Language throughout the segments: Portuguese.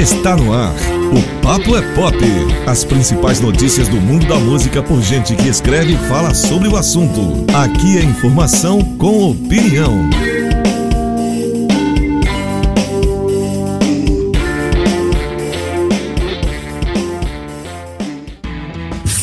Está no ar. O Papo é Pop. As principais notícias do mundo da música por gente que escreve e fala sobre o assunto. Aqui é informação com opinião.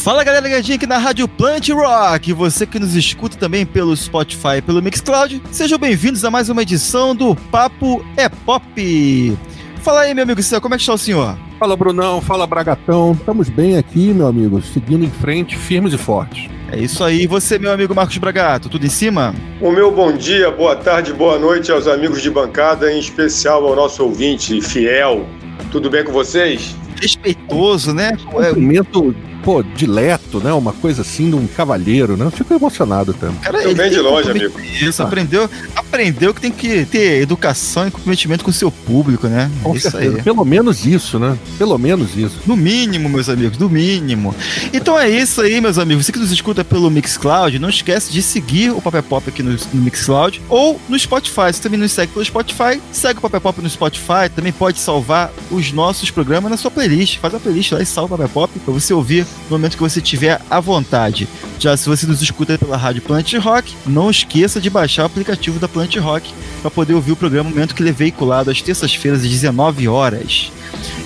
Fala galera ligadinha aqui na Rádio Plant Rock, você que nos escuta também pelo Spotify e pelo Mixcloud, sejam bem-vindos a mais uma edição do Papo é Pop. Fala aí, meu amigo como é que está o senhor? Fala, Brunão. Fala, Bragatão. Estamos bem aqui, meu amigo, seguindo em frente, firmes e fortes. É isso aí. E você, meu amigo Marcos Bragato, tudo em cima? O meu bom dia, boa tarde, boa noite aos amigos de bancada, em especial ao nosso ouvinte fiel. Tudo bem com vocês? Respeitoso, né? Cumprimento pô, dileto, né? Uma coisa assim de um cavalheiro, né? Eu fico emocionado também. Cara, Eu venho de longe, amigo. Isso, ah. aprendeu, aprendeu que tem que ter educação e comprometimento com o seu público, né? Com isso certeza. aí. Pelo menos isso, né? Pelo menos isso. No mínimo, meus amigos, no mínimo. Então é isso aí, meus amigos. Você que nos escuta pelo Mixcloud, não esquece de seguir o Papel Pop aqui no, no Mixcloud ou no Spotify. Você também nos segue pelo Spotify, segue o Papel Pop no Spotify, também pode salvar os nossos programas na sua playlist. Faz a playlist lá e salva o Papel Pop para você ouvir no momento que você tiver à vontade. Já se você nos escuta pela rádio Planet Rock, não esqueça de baixar o aplicativo da Planet Rock para poder ouvir o programa no momento que ele é veiculado às terças-feiras às 19 horas.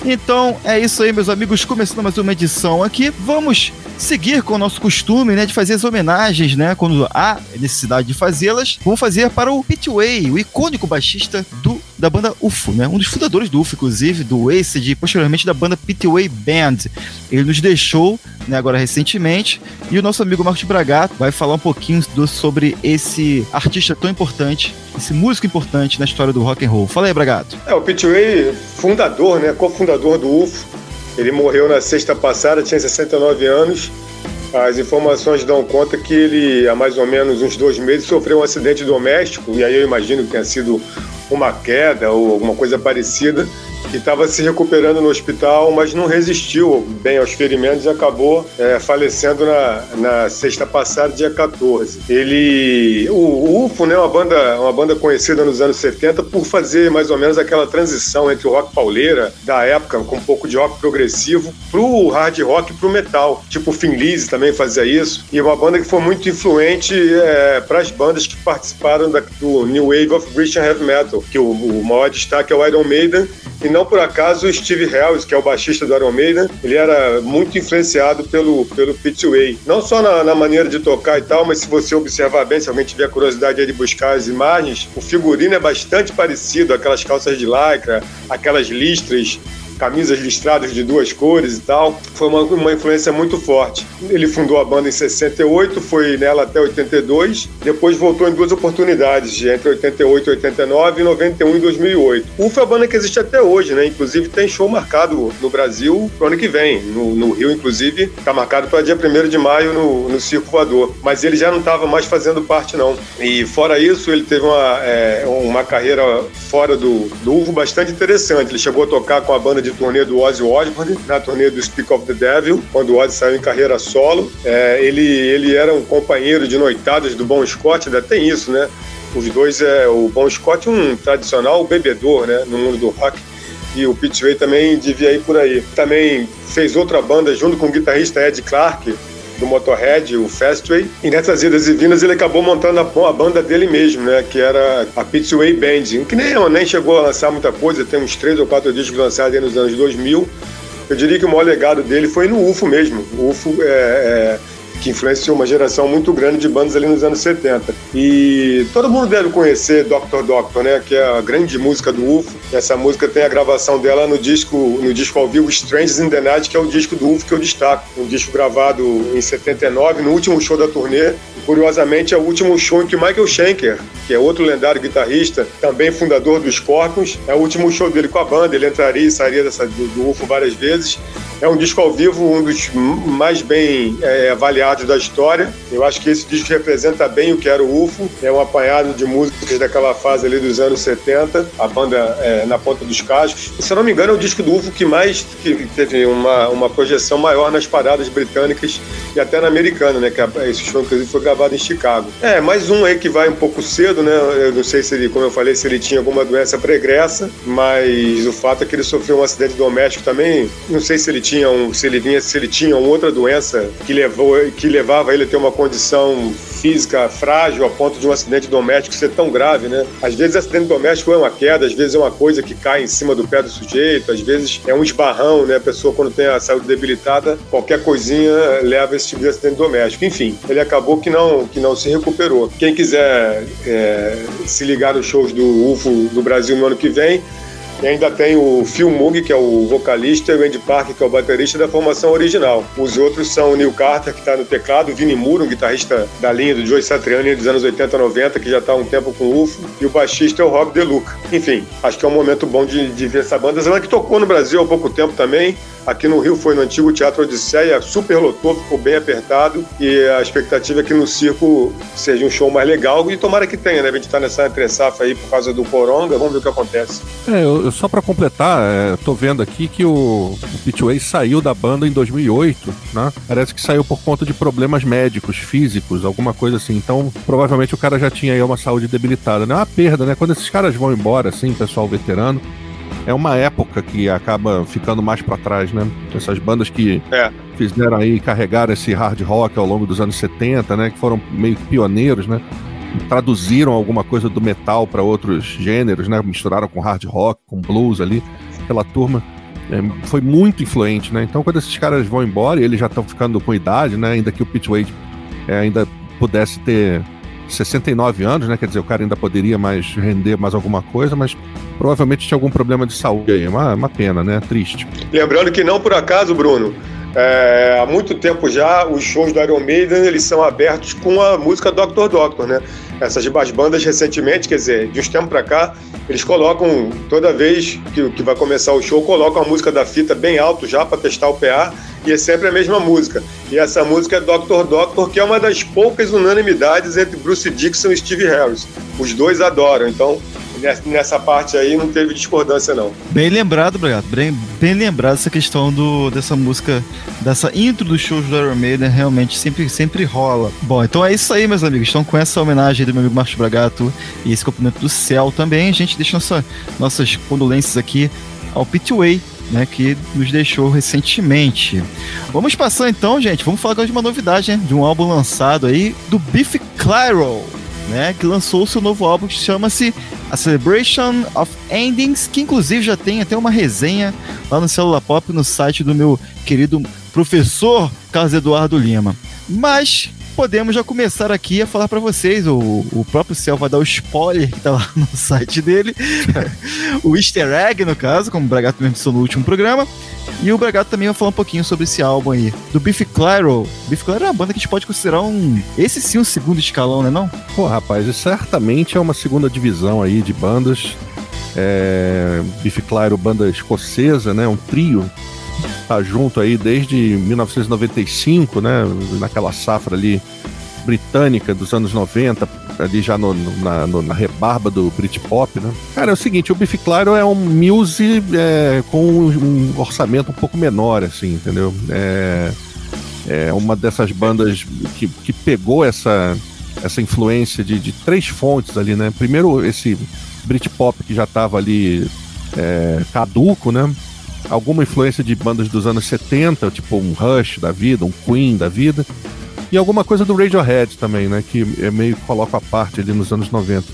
Então é isso aí, meus amigos. Começando mais uma edição aqui. Vamos seguir com o nosso costume, né, de fazer as homenagens, né, quando há necessidade de fazê-las. Vamos fazer para o Pete Way, o icônico baixista do da banda UFO, né? Um dos fundadores do UFO, inclusive, do Acid e posteriormente da banda Pitway Band. Ele nos deixou, né, agora recentemente, e o nosso amigo Marcos Bragato vai falar um pouquinho do, sobre esse artista tão importante, esse músico importante na história do rock and roll. Fala aí, Bragato. É, o Pitway, fundador, né, cofundador do UFO. Ele morreu na sexta passada, tinha 69 anos. As informações dão conta que ele, há mais ou menos uns dois meses, sofreu um acidente doméstico, e aí eu imagino que tenha sido uma queda ou alguma coisa parecida, que estava se recuperando no hospital, mas não resistiu bem aos ferimentos e acabou é, falecendo na, na sexta passada, dia 14. Ele, o, UFO, né, uma banda, uma banda conhecida nos anos 70 por fazer mais ou menos aquela transição entre o rock pauleira da época, com um pouco de rock progressivo, pro hard rock e pro metal. Tipo o Finn Lise também fazia isso. E uma banda que foi muito influente é, para as bandas que participaram da, do New Wave of Christian Heavy Metal, que o, o maior destaque é o Iron Maiden e não por acaso o Steve Harris, que é o baixista do Iron Maiden, ele era muito influenciado pelo, pelo Pete Way. Não só na, na, maneira de tocar e tal, mas se você observar bem, se alguém tiver curiosidade de buscar as imagens, o figurino é bastante parecido, aquelas calças de lycra, aquelas listras camisas listradas de duas cores e tal. Foi uma, uma influência muito forte. Ele fundou a banda em 68, foi nela até 82, depois voltou em duas oportunidades, entre 88 e 89 e 91 e 2008. UFA é a banda que existe até hoje, né? Inclusive tem show marcado no Brasil pro ano que vem. No, no Rio, inclusive, tá marcado para dia 1 de maio no, no Circo Voador. Mas ele já não estava mais fazendo parte, não. E fora isso, ele teve uma, é, uma carreira fora do, do UFO bastante interessante. Ele chegou a tocar com a banda de turnê do Ozzy Osbourne, na turnê do Speak of the Devil, quando o Ozzy saiu em carreira solo. É, ele, ele era um companheiro de noitadas do Bon Scott, ainda tem isso, né? Os dois, é, o Bon Scott um tradicional bebedor, né, no mundo do rock, e o Pete Way também devia ir por aí. Também fez outra banda junto com o guitarrista Ed Clark, do Motorhead, o Fastway. E nessas idas e vindas ele acabou montando a, a banda dele mesmo, né? Que era a Pitchway Band, que nem, nem chegou a lançar muita coisa, tem uns três ou quatro discos lançados aí nos anos 2000. Eu diria que o maior legado dele foi no UFO mesmo. O UFO é, é que influenciou uma geração muito grande de bandas ali nos anos 70. E todo mundo deve conhecer Dr. Doctor, né, que é a grande música do UFO. Essa música tem a gravação dela no disco, no disco ao vivo Strange in the Night, que é o disco do UFO que eu destaco. Um disco gravado em 79, no último show da turnê. Curiosamente, é o último show em que Michael Schenker, que é outro lendário guitarrista, também fundador dos Scorpions, é o último show dele com a banda. Ele entraria e sairia dessa, do, do UFO várias vezes. É um disco ao vivo, um dos mais bem é, avaliados da história. Eu acho que esse disco representa bem o que era o UFO. É um apanhado de músicas daquela fase ali dos anos 70, a banda é, na ponta dos cascos. Se eu não me engano, é o disco do UFO que mais que teve uma, uma projeção maior nas paradas britânicas e até na americana, né? Que esse show, inclusive, foi gravado em Chicago. É, mais um aí que vai um pouco cedo, né? Eu não sei se ele, como eu falei, se ele tinha alguma doença pregressa, mas o fato é que ele sofreu um acidente doméstico também. Não sei se ele tinha um, se ele vinha, se ele tinha outra doença que levou, que levava ele a ter uma condição física frágil a ponto de um acidente doméstico ser tão grave, né? Às vezes acidente doméstico é uma queda, às vezes é uma coisa que cai em cima do pé do sujeito, às vezes é um esbarrão, né? A pessoa quando tem a saúde debilitada, qualquer coisinha leva esse tipo de acidente doméstico. Enfim, ele acabou que não, que não se recuperou. Quem quiser é, se ligar nos shows do UFO do Brasil no ano que vem, e ainda tem o Phil Moog, que é o vocalista, e o Andy Parker, que é o baterista da formação original. Os outros são o Neil Carter, que está no teclado, o Vinnie Moore, um guitarrista da linha do Joe Satriani dos anos 80 90, que já está há um tempo com o UFO, e o baixista é o Rob DeLuca. Enfim, acho que é um momento bom de, de ver essa banda. Ela que tocou no Brasil há pouco tempo também, Aqui no Rio foi no antigo Teatro Odisseia, super lotou, ficou bem apertado e a expectativa é que no circo seja um show mais legal e tomara que tenha, né? A gente tá nessa entre safra aí por causa do Coronga, vamos ver o que acontece. É, eu, só para completar, é, tô vendo aqui que o, o Pitway saiu da banda em 2008, né? Parece que saiu por conta de problemas médicos, físicos, alguma coisa assim. Então, provavelmente o cara já tinha aí uma saúde debilitada, né? É uma perda, né? Quando esses caras vão embora, assim, pessoal veterano, é uma época que acaba ficando mais para trás, né? Essas bandas que é. fizeram aí, carregaram esse hard rock ao longo dos anos 70, né? Que foram meio pioneiros, né? Traduziram alguma coisa do metal para outros gêneros, né? Misturaram com hard rock, com blues ali. Aquela turma é, foi muito influente, né? Então, quando esses caras vão embora e eles já estão ficando com idade, né? Ainda que o Pete Wade é, ainda pudesse ter 69 anos, né? Quer dizer, o cara ainda poderia mais render mais alguma coisa, mas provavelmente tinha algum problema de saúde aí. Uma, uma pena, né? Triste. Lembrando que não por acaso, Bruno, é, há muito tempo já os shows do Iron Maiden eles são abertos com a música Doctor Doctor, né? Essas as bandas recentemente, quer dizer, de uns tempos para cá, eles colocam toda vez que, que vai começar o show, colocam a música da fita bem alto já para testar o PA e é sempre a mesma música. E essa música é Doctor Doctor, que é uma das poucas unanimidades entre Bruce Dixon e Steve Harris. Os dois adoram, então nessa parte aí não teve discordância, não. Bem lembrado, obrigado. Bem, bem lembrado essa questão do, dessa música, dessa intro dos shows do Iron Maiden, realmente sempre, sempre rola. Bom, então é isso aí, meus amigos. Então, com essa homenagem do meu amigo Marcos Bragato e esse cumprimento do céu também, a gente deixa nossa, nossas condolências aqui ao Pitway, né, que nos deixou recentemente. Vamos passar então, gente, vamos falar agora de uma novidade, né, de um álbum lançado aí do Biff Clyro, né, que lançou seu novo álbum que chama-se A Celebration of Endings, que inclusive já tem até uma resenha lá no Celular Pop no site do meu querido professor Carlos Eduardo Lima. Mas podemos já começar aqui a falar para vocês. O, o próprio Céu vai dar o spoiler que tá lá no site dele. o easter egg, no caso, como o Bragato disse no último programa. E o Bragato também vai falar um pouquinho sobre esse álbum aí. Do Biff Clyro. Biff Clyro é uma banda que a gente pode considerar um... Esse sim um segundo escalão, né não? Pô, rapaz, isso certamente é uma segunda divisão aí de bandas. É... Biff Clyro, banda escocesa, né? Um trio tá junto aí desde 1995, né? Naquela safra ali britânica dos anos 90, ali já no, na, no, na, rebarba do Britpop, né? Cara, é o seguinte, o Biff Clyro é um muse é, com um orçamento um pouco menor, assim, entendeu? É, é uma dessas bandas que, que pegou essa, essa influência de, de três fontes ali, né? Primeiro, esse Britpop que já estava ali é, caduco, né? Alguma influência de bandas dos anos 70, tipo um Rush da vida, um Queen da vida, e alguma coisa do Radiohead também, né, que é meio que coloca a parte ali nos anos 90.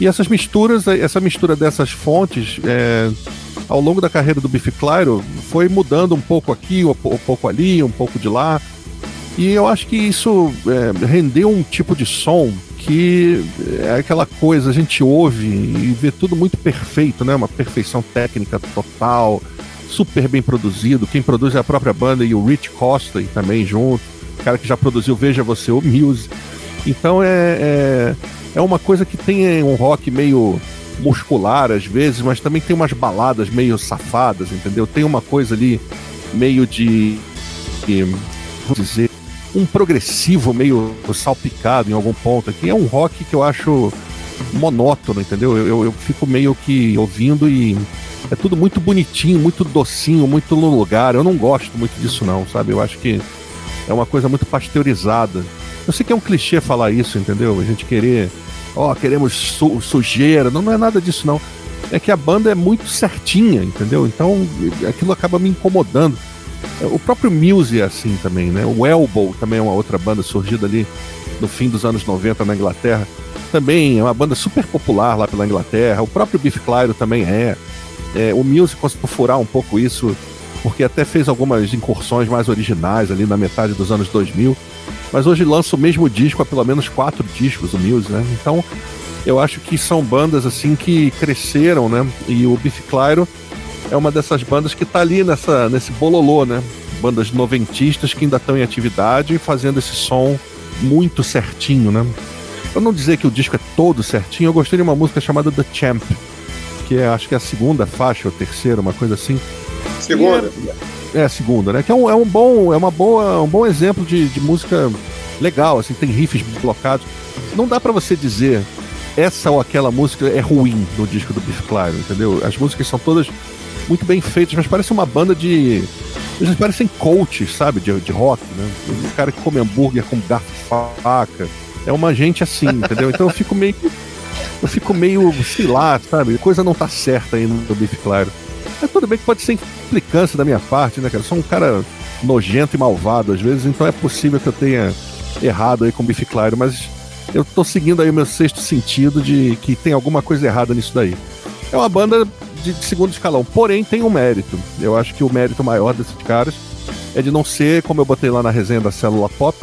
E essas misturas, essa mistura dessas fontes, é, ao longo da carreira do Biff Clyro, foi mudando um pouco aqui, um pouco ali, um pouco de lá. E eu acho que isso é, rendeu um tipo de som que é aquela coisa, a gente ouve e vê tudo muito perfeito, né? Uma perfeição técnica total, super bem produzido. Quem produz é a própria banda e o Rich Costa também junto. O cara que já produziu Veja Você, o Muse. Então é, é, é uma coisa que tem um rock meio muscular às vezes, mas também tem umas baladas meio safadas, entendeu? Tem uma coisa ali meio de, de vou dizer, um progressivo meio salpicado em algum ponto aqui. É um rock que eu acho monótono, entendeu? Eu, eu, eu, fico meio que ouvindo e é tudo muito bonitinho, muito docinho, muito no lugar. Eu não gosto muito disso, não, sabe? Eu acho que é uma coisa muito pasteurizada. Eu sei que é um clichê falar isso, entendeu? A gente querer, ó, oh, queremos su sujeira. Não, não é nada disso, não. É que a banda é muito certinha, entendeu? Então aquilo acaba me incomodando. O próprio Muse é assim também, né? O Elbow também é uma outra banda surgida ali no fim dos anos 90 na Inglaterra. Também é uma banda super popular lá pela Inglaterra. O próprio Biff Clyro também é. É o Muse conseguiu furar um pouco isso, porque até fez algumas incursões mais originais ali na metade dos anos 2000. Mas hoje lança o mesmo disco há pelo menos quatro discos, o Muse, né? Então eu acho que são bandas assim que cresceram, né? E o Biff Clyro é uma dessas bandas que tá ali nessa, nesse bololô, né? Bandas noventistas que ainda estão em atividade e fazendo esse som muito certinho, né? Eu não dizer que o disco é todo certinho, eu gostei de uma música chamada The Champ, que é, acho que é a segunda faixa ou terceira, uma coisa assim. Segunda. É, é, a segunda, né? Que é um, é um bom, é uma boa, um bom exemplo de, de música legal, assim, tem riffs blocados. Não dá para você dizer essa ou aquela música é ruim no disco do Biff Clyro, entendeu? As músicas são todas muito bem feitas, mas parece uma banda de. Eles parecem coaches, sabe? De, de rock, né? Um cara que come hambúrguer com garfo faca. É uma gente assim, entendeu? Então eu fico meio. Eu fico meio, sei lá, sabe? Coisa não tá certa aí no Biff Claro. Mas tudo bem que pode ser implicância da minha parte, né, cara? Eu sou um cara nojento e malvado às vezes, então é possível que eu tenha errado aí com o Biff Claro, mas eu tô seguindo aí o meu sexto sentido de que tem alguma coisa errada nisso daí. É uma banda de, de segundo escalão. Porém, tem um mérito. Eu acho que o mérito maior desses caras é de não ser, como eu botei lá na resenha da célula pop,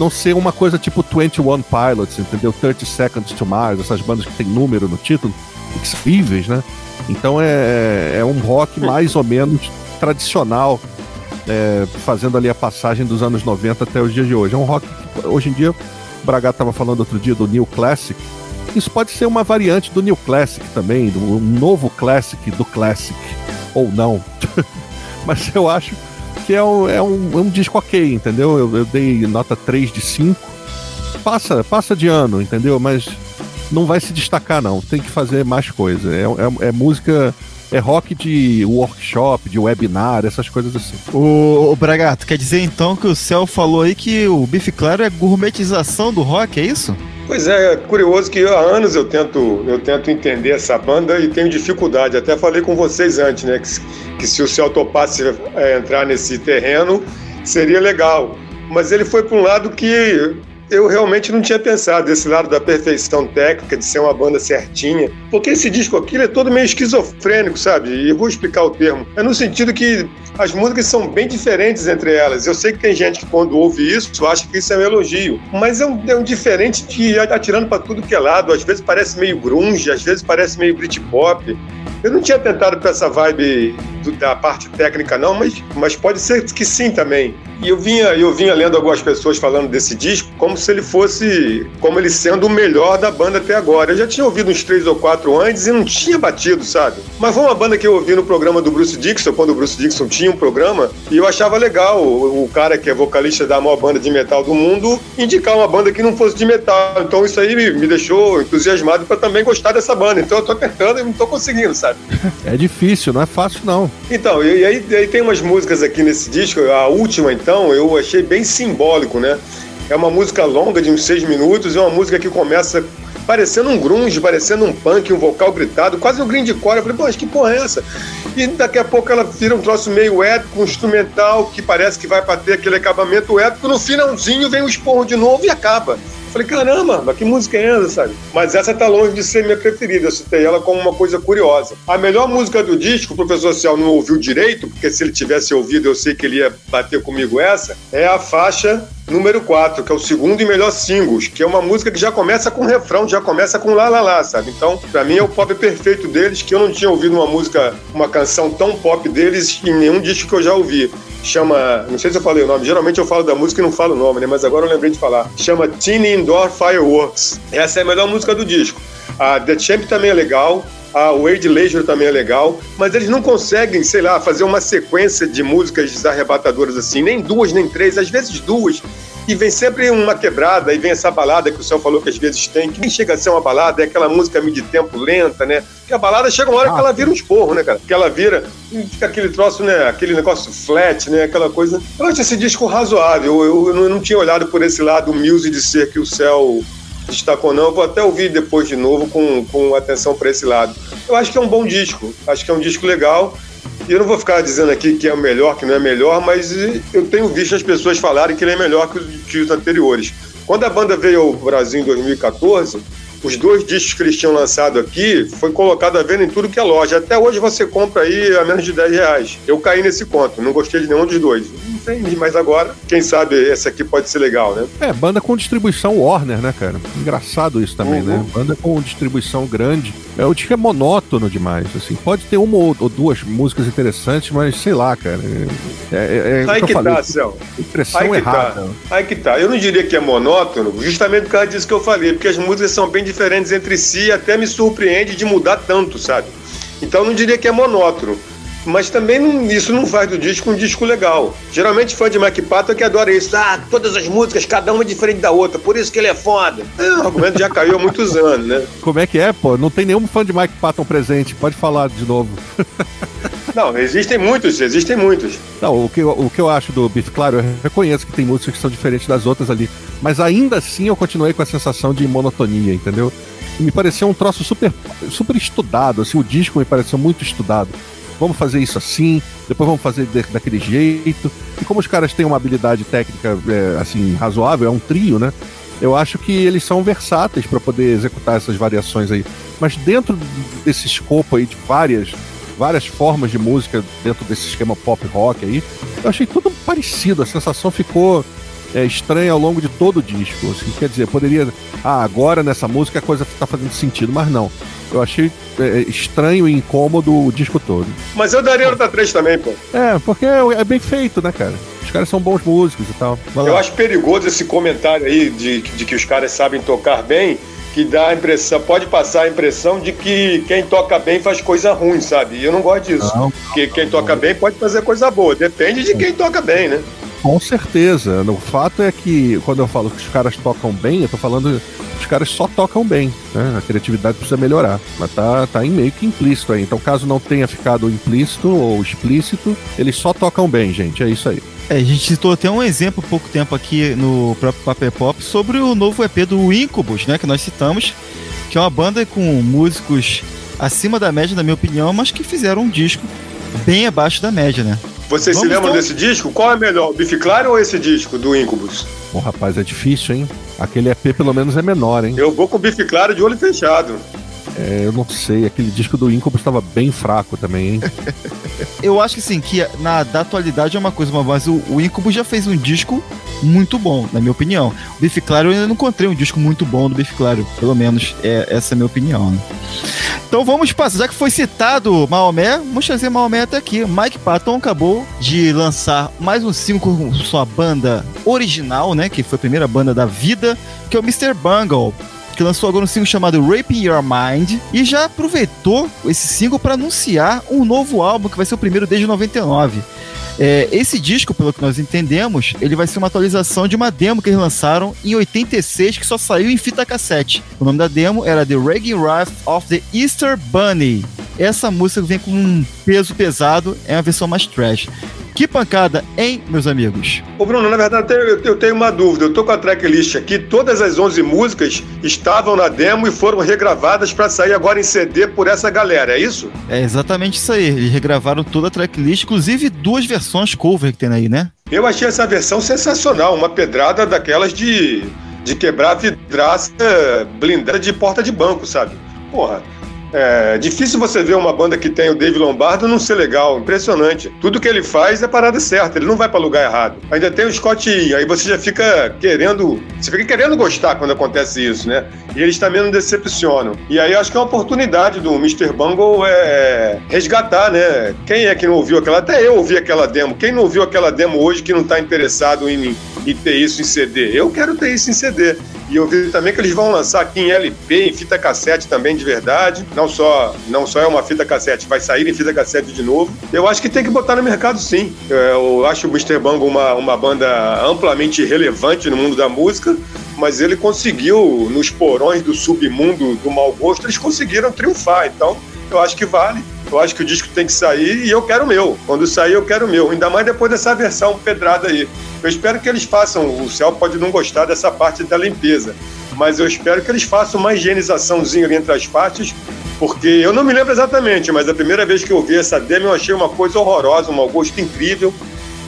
não ser uma coisa tipo 21 Pilots, entendeu? 30 Seconds to Mars, essas bandas que tem número no título, incríveis, né? Então é, é um rock mais ou menos tradicional, é, fazendo ali a passagem dos anos 90 até os dias de hoje. É um rock, hoje em dia, o Braga estava falando outro dia do New Classic, isso pode ser uma variante do New Classic também, do um novo Classic do Classic, ou não. Mas eu acho que é um, é um, é um disco ok, entendeu? Eu, eu, dei nota 3 de 5. Passa, passa de ano, entendeu? Mas não vai se destacar, não. Tem que fazer mais coisa. É, é, é música é rock de workshop, de webinar, essas coisas assim. O, o Bragato, quer dizer então que o Céu falou aí que o Bife Claro é gourmetização do rock, é isso? Pois é, é curioso que há anos eu tento, eu tento entender essa banda e tenho dificuldade. Até falei com vocês antes, né? Que, que se o Céu topasse é, entrar nesse terreno, seria legal. Mas ele foi para um lado que eu realmente não tinha pensado desse lado da perfeição técnica, de ser uma banda certinha. Porque esse disco aqui é todo meio esquizofrênico, sabe? E vou explicar o termo. É no sentido que as músicas são bem diferentes entre elas. Eu sei que tem gente que quando ouve isso acha que isso é um elogio, mas é um, é um diferente de atirando para tudo que é lado. Às vezes parece meio grunge, às vezes parece meio Britpop. Eu não tinha tentado para essa vibe do, da parte técnica não, mas, mas pode ser que sim também. E eu vinha, eu vinha lendo algumas pessoas falando desse disco como se ele fosse, como ele sendo o melhor da banda até agora. Eu já tinha ouvido uns três ou quatro antes e não tinha batido, sabe? Mas foi uma banda que eu ouvi no programa do Bruce Dixon, quando o Bruce Dixon tinha um programa, e eu achava legal o, o cara que é vocalista da maior banda de metal do mundo indicar uma banda que não fosse de metal. Então isso aí me, me deixou entusiasmado para também gostar dessa banda. Então eu tô tentando e não tô conseguindo, sabe? É difícil, não é fácil não. Então, e, e aí, e aí tem umas músicas aqui nesse disco, a última então, eu achei bem simbólico, né? É uma música longa de uns seis minutos, é uma música que começa parecendo um grunge, parecendo um punk, um vocal gritado, quase um grindcore. Eu falei, pô, mas que porra é essa? E daqui a pouco ela vira um troço meio épico, um instrumental, que parece que vai para ter aquele acabamento épico. No finalzinho vem o esporro de novo e acaba. Falei, caramba, que música é essa, sabe? Mas essa tá longe de ser minha preferida. Eu citei ela como uma coisa curiosa. A melhor música do disco, o professor Cial não ouviu direito, porque se ele tivesse ouvido, eu sei que ele ia bater comigo essa, é a faixa número 4, que é o segundo e melhor singles, que é uma música que já começa com refrão, já começa com lá lá lá, sabe? Então, para mim é o pop perfeito deles, que eu não tinha ouvido uma música, uma canção tão pop deles em nenhum disco que eu já ouvi chama. Não sei se eu falei o nome, geralmente eu falo da música e não falo o nome, né? Mas agora eu lembrei de falar. Chama Teen Indoor Fireworks. Essa é a melhor música do disco. A The Champ também é legal. O Wade Leisure também é legal, mas eles não conseguem, sei lá, fazer uma sequência de músicas desarrebatadoras assim, nem duas, nem três, às vezes duas. E vem sempre uma quebrada, e vem essa balada que o céu falou que às vezes tem, que nem chega a ser uma balada, é aquela música de tempo lenta, né? Porque a balada chega uma hora ah, que ela vira um esporro, né, cara? Que ela vira, fica aquele troço, né? Aquele negócio flat, né? Aquela coisa. Eu acho esse disco razoável. Eu, eu, eu não tinha olhado por esse lado humilde de ser que o céu destacou, não. Eu vou até ouvir depois de novo com, com atenção para esse lado. Eu acho que é um bom disco. Acho que é um disco legal. Eu não vou ficar dizendo aqui que é o melhor, que não é melhor, mas eu tenho visto as pessoas falarem que ele é melhor que os, que os anteriores. Quando a banda veio ao Brasil em 2014, os dois discos que eles tinham lançado aqui foi colocado a venda em tudo que é loja. Até hoje você compra aí a menos de 10 reais. Eu caí nesse conto, não gostei de nenhum dos dois. Mas agora, quem sabe esse aqui pode ser legal, né? É, banda com distribuição Warner, né, cara? Engraçado isso também, né? uhum. né? Banda com distribuição grande. É, o disco é monótono demais, assim. Pode ter uma ou duas músicas interessantes, mas sei lá, cara. É, é, é aí que, que falei, tá, Céu. Impressão que tá. errada. Tá. Aí que tá. Eu não diria que é monótono, justamente por causa disso que eu falei, porque as músicas são bem diferentes entre si e até me surpreende de mudar tanto, sabe? Então não diria que é monótono. Mas também não, isso não faz do disco um disco legal. Geralmente fã de Mike Patton é que adora isso. Ah, todas as músicas, cada uma é diferente da outra, por isso que ele é foda. É, o argumento já caiu há muitos anos, né? Como é que é, pô? Não tem nenhum fã de Mike Patton presente. Pode falar de novo. Não, existem muitos, existem muitos. Não, o que, eu, o que eu acho do Biff, claro, eu reconheço que tem músicas que são diferentes das outras ali, mas ainda assim eu continuei com a sensação de monotonia, entendeu? E me pareceu um troço super, super estudado, assim, o disco me pareceu muito estudado. Vamos fazer isso assim, depois vamos fazer daquele jeito. E como os caras têm uma habilidade técnica, é, assim, razoável, é um trio, né? Eu acho que eles são versáteis para poder executar essas variações aí. Mas dentro desse escopo aí de várias várias formas de música dentro desse esquema pop rock aí. Eu achei tudo parecido, a sensação ficou é, estranha ao longo de todo o disco. Assim, quer dizer, poderia. Ah, agora nessa música a coisa está fazendo sentido, mas não. Eu achei é, estranho e incômodo o disco todo. Mas eu daria nota 3 também, pô. É, porque é, é bem feito, né, cara? Os caras são bons músicos e tal. Eu acho perigoso esse comentário aí de, de que os caras sabem tocar bem, que dá a impressão, pode passar a impressão de que quem toca bem faz coisa ruim, sabe? E eu não gosto disso. Não, porque quem toca bem pode fazer coisa boa. Depende de quem toca bem, né? Com certeza. O fato é que quando eu falo que os caras tocam bem, eu tô falando os caras só tocam bem, né? A criatividade precisa melhorar, mas tá, tá em meio que implícito aí. Então, caso não tenha ficado implícito ou explícito, eles só tocam bem, gente. É isso aí. É, a gente citou até um exemplo pouco tempo aqui no próprio Paper Pop sobre o novo EP do Incubus, né? Que nós citamos, que é uma banda com músicos acima da média, na minha opinião, mas que fizeram um disco bem abaixo da média, né? Vocês Vamos se lembram então... desse disco? Qual é melhor, o Biff Claro ou esse disco do Incubus? Pô, rapaz, é difícil, hein? Aquele EP pelo menos é menor, hein? Eu vou com o Biff Claro de olho fechado. É, eu não sei, aquele disco do Incubus estava bem fraco também, hein? eu acho que sim, que na da atualidade é uma coisa, mas o, o Incubus já fez um disco muito bom, na minha opinião. O Biff Claro eu ainda não encontrei um disco muito bom do Biff Claro, pelo menos é, essa é a minha opinião. Né? Então vamos passar, já que foi citado Maomé, vamos trazer Maomé até aqui. Mike Patton acabou de lançar mais um single com sua banda original, né, que foi a primeira banda da vida, que é o Mr. Bungle que lançou agora um single chamado Raping Your Mind e já aproveitou esse single para anunciar um novo álbum que vai ser o primeiro desde 99. É, esse disco, pelo que nós entendemos, ele vai ser uma atualização de uma demo que eles lançaram em 86, que só saiu em fita cassete. O nome da demo era The Reggae Wrath of the Easter Bunny. Essa música vem com um peso pesado, é uma versão mais trash. Que pancada, hein, meus amigos? Ô Bruno, na verdade eu tenho uma dúvida. Eu tô com a tracklist aqui, todas as 11 músicas estavam na demo e foram regravadas para sair agora em CD por essa galera, é isso? É exatamente isso aí. Eles regravaram toda a tracklist, inclusive duas versões cover que tem aí, né? Eu achei essa versão sensacional, uma pedrada daquelas de, de quebrar vidraça blindada de porta de banco, sabe? Porra, é difícil você ver uma banda que tem o Dave Lombardo não ser legal, impressionante. Tudo que ele faz é parada certa, ele não vai para lugar errado. Ainda tem o Scott Ian, aí você já fica querendo, você fica querendo gostar quando acontece isso, né? E eles também não decepcionam. E aí acho que é uma oportunidade do Mr. Bungle é resgatar, né? Quem é que não ouviu aquela? Até eu ouvi aquela demo. Quem não ouviu aquela demo hoje que não tá interessado em e ter isso em CD. Eu quero ter isso em CD. E eu vi também que eles vão lançar aqui em LP, em fita cassete também de verdade. Não só, não só é uma fita cassete, vai sair em fita cassete de novo. Eu acho que tem que botar no mercado sim. É, eu acho o Mr. Bango uma, uma banda amplamente relevante no mundo da música, mas ele conseguiu, nos porões do submundo do mau gosto, eles conseguiram triunfar. Então, eu acho que vale. Eu acho que o disco tem que sair e eu quero o meu. Quando sair, eu quero o meu. Ainda mais depois dessa versão pedrada aí. Eu espero que eles façam. O céu pode não gostar dessa parte da limpeza, mas eu espero que eles façam uma higienizaçãozinha entre as partes, porque eu não me lembro exatamente, mas a primeira vez que eu vi essa demo eu achei uma coisa horrorosa, um mau gosto incrível.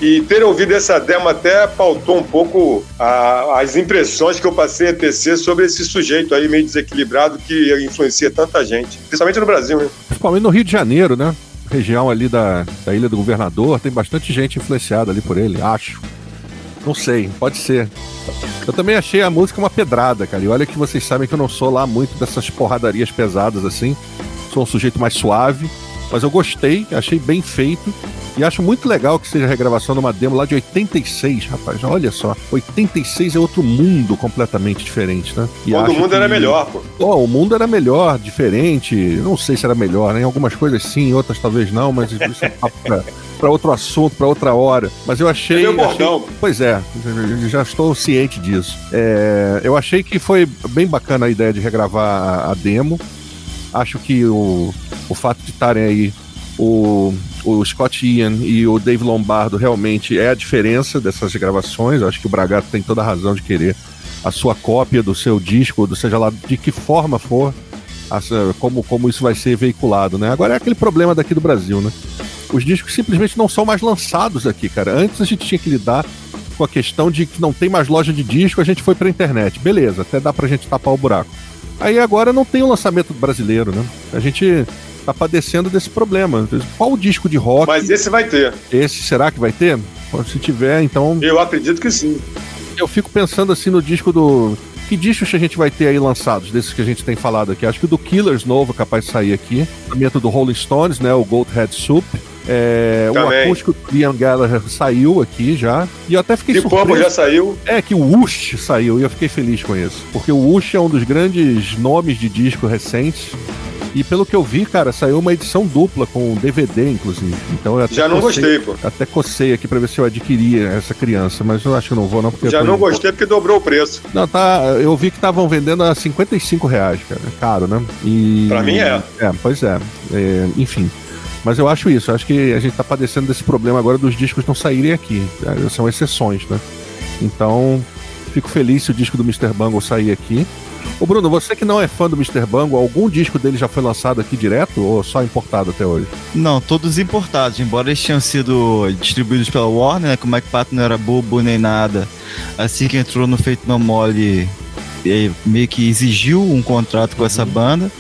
E ter ouvido essa demo até pautou um pouco a, as impressões que eu passei a tecer sobre esse sujeito aí meio desequilibrado que influencia tanta gente, principalmente no Brasil, né? Principalmente no Rio de Janeiro, né? Região ali da, da Ilha do Governador, tem bastante gente influenciada ali por ele, acho. Não sei, pode ser. Eu também achei a música uma pedrada, cara. E olha que vocês sabem que eu não sou lá muito dessas porradarias pesadas assim. Sou um sujeito mais suave. Mas eu gostei, achei bem feito. E acho muito legal que seja a regravação de uma demo lá de 86, rapaz. Olha só. 86 é outro mundo completamente diferente, né? E Quando o mundo que... era melhor, pô. Oh, o mundo era melhor, diferente. Não sei se era melhor, né? Em algumas coisas sim, outras talvez não, mas isso é papo pra, pra outro assunto, pra outra hora. Mas eu achei. É meu achei... Pois é, já estou ciente disso. É... eu achei que foi bem bacana a ideia de regravar a demo. Acho que o, o fato de estarem aí o, o Scott Ian e o Dave Lombardo realmente é a diferença dessas gravações. Acho que o Bragato tem toda a razão de querer a sua cópia do seu disco, do seja lá de que forma for, como, como isso vai ser veiculado, né? Agora é aquele problema daqui do Brasil, né? Os discos simplesmente não são mais lançados aqui, cara. Antes a gente tinha que lidar com a questão de que não tem mais loja de disco, a gente foi pra internet. Beleza, até dá pra gente tapar o buraco. Aí agora não tem o um lançamento brasileiro, né? A gente tá padecendo desse problema. Qual o disco de rock? Mas esse vai ter. Esse será que vai ter? Se tiver, então. Eu acredito que sim. Eu fico pensando assim no disco do. Que discos a gente vai ter aí lançados, desses que a gente tem falado aqui? Acho que o do Killers novo capaz de sair aqui. O do Rolling Stones, né? O Gold Head Soup. É, o acústico do Ian Gallagher saiu aqui já. E eu até fiquei que surpreso. já saiu. É, que o Wush saiu e eu fiquei feliz com isso. Porque o Wush é um dos grandes nomes de disco recentes. E pelo que eu vi, cara, saiu uma edição dupla com DVD, inclusive. Então eu Já não cocei, gostei, pô. Até cocei aqui pra ver se eu adquiria essa criança, mas eu acho que não vou, não. Porque Já não gostei porque dobrou o preço. Não, tá. Eu vi que estavam vendendo a 55 reais, cara. É caro, né? E. Pra mim é. É, pois é. é enfim. Mas eu acho isso, eu acho que a gente tá padecendo desse problema agora dos discos não saírem aqui. É, são exceções, né? Então, fico feliz se o disco do Mr. Bungle sair aqui. Ô Bruno, você que não é fã do Mr. Bango, algum disco dele já foi lançado aqui direto ou só importado até hoje? Não, todos importados, embora eles tenham sido distribuídos pela Warner, né, que o Mike Patton não era bobo nem nada. Assim que entrou no Feito No Mole, meio que exigiu um contrato com essa banda.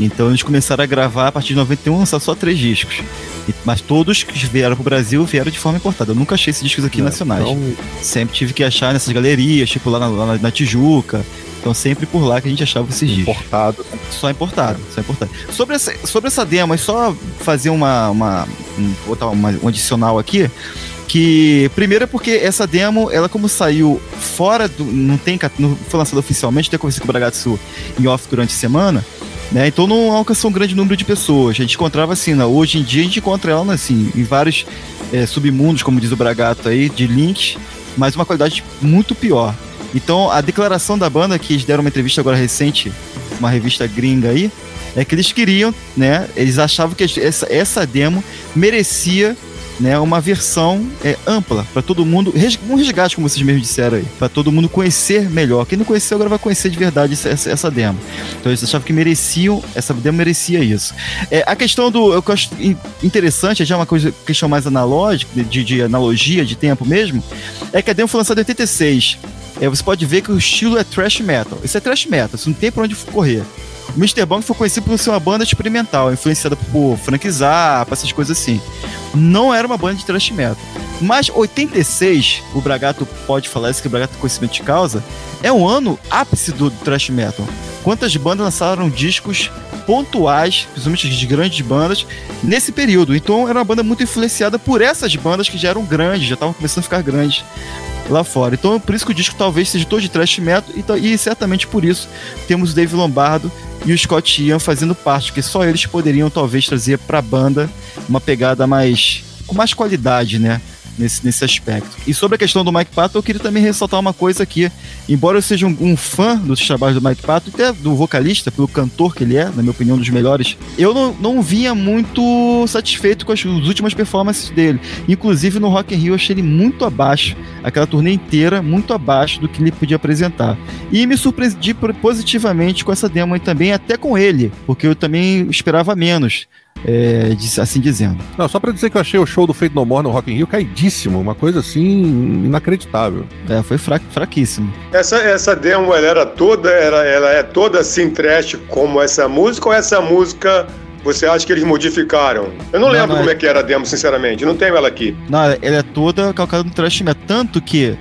Então eles começaram a gravar a partir de 91, lançar só três discos. Mas todos que vieram pro Brasil vieram de forma importada. Eu nunca achei esses discos aqui nacionais. Então... Sempre tive que achar nessas galerias, tipo lá na, lá na Tijuca. Então sempre por lá que a gente achava esses discos. Importado. Só importado, só importado. Sobre essa, sobre essa demo, é só fazer uma, uma, um, uma, um adicional aqui que primeiro é porque essa demo, ela como saiu fora do, não tem, não foi lançada oficialmente, até conversei com o Bragatsu em off durante a semana, né? Então não alcançou um grande número de pessoas. A gente encontrava assim, né? hoje em dia a gente encontra ela assim, em vários é, submundos, como diz o Bragato aí, de links, mas uma qualidade muito pior. Então, a declaração da banda, que eles deram uma entrevista agora recente, uma revista gringa aí, é que eles queriam, né? Eles achavam que essa, essa demo merecia né, uma versão é, ampla para todo mundo, um resgate, como vocês mesmos disseram aí, para todo mundo conhecer melhor. Quem não conheceu agora vai conhecer de verdade essa, essa, demo. Então eles achavam que mereciam, essa demo merecia isso. É, a questão do, eu acho interessante, já é uma coisa, questão mais analógica, de, de analogia, de tempo mesmo, é que a demo foi lançada em 86 é, você pode ver que o estilo é thrash metal. Isso é thrash metal, isso não tem pra onde correr. O Mr. Bang foi conhecido por ser uma banda experimental, influenciada por Frank Zappa, essas coisas assim. Não era uma banda de thrash metal. Mas 86, o Bragato pode falar isso, que o Bragato tem conhecimento de causa, é um ano ápice do thrash metal. Quantas bandas lançaram discos pontuais, principalmente de grandes bandas, nesse período. Então era uma banda muito influenciada por essas bandas que já eram grandes, já estavam começando a ficar grandes. Lá fora. Então, por isso que o disco talvez seja todo de thrash metal e, e certamente por isso temos o Dave Lombardo e o Scott Ian fazendo parte, porque só eles poderiam talvez trazer para a banda uma pegada mais com mais qualidade, né? Nesse, nesse aspecto. E sobre a questão do Mike Patton, eu queria também ressaltar uma coisa aqui. Embora eu seja um, um fã dos trabalhos do Mike Patton, até do vocalista, pelo cantor que ele é, na minha opinião, um dos melhores, eu não, não vinha muito satisfeito com as, as últimas performances dele. Inclusive no Rock in Rio eu achei ele muito abaixo, aquela turnê inteira muito abaixo do que ele podia apresentar. E me surpreendi positivamente com essa demo e também, até com ele, porque eu também esperava menos é, assim dizendo. Não, só pra dizer que eu achei o show do Feito No More no Rock in Rio caidíssimo, uma coisa assim inacreditável. É, foi fra fraquíssimo. Essa, essa demo, ela era toda, ela, ela é toda assim trash como essa música ou essa música você acha que eles modificaram? Eu não, não lembro não como é... é que era a demo, sinceramente. Não tenho ela aqui. Não, ela é toda calcada no trash metal. Tanto que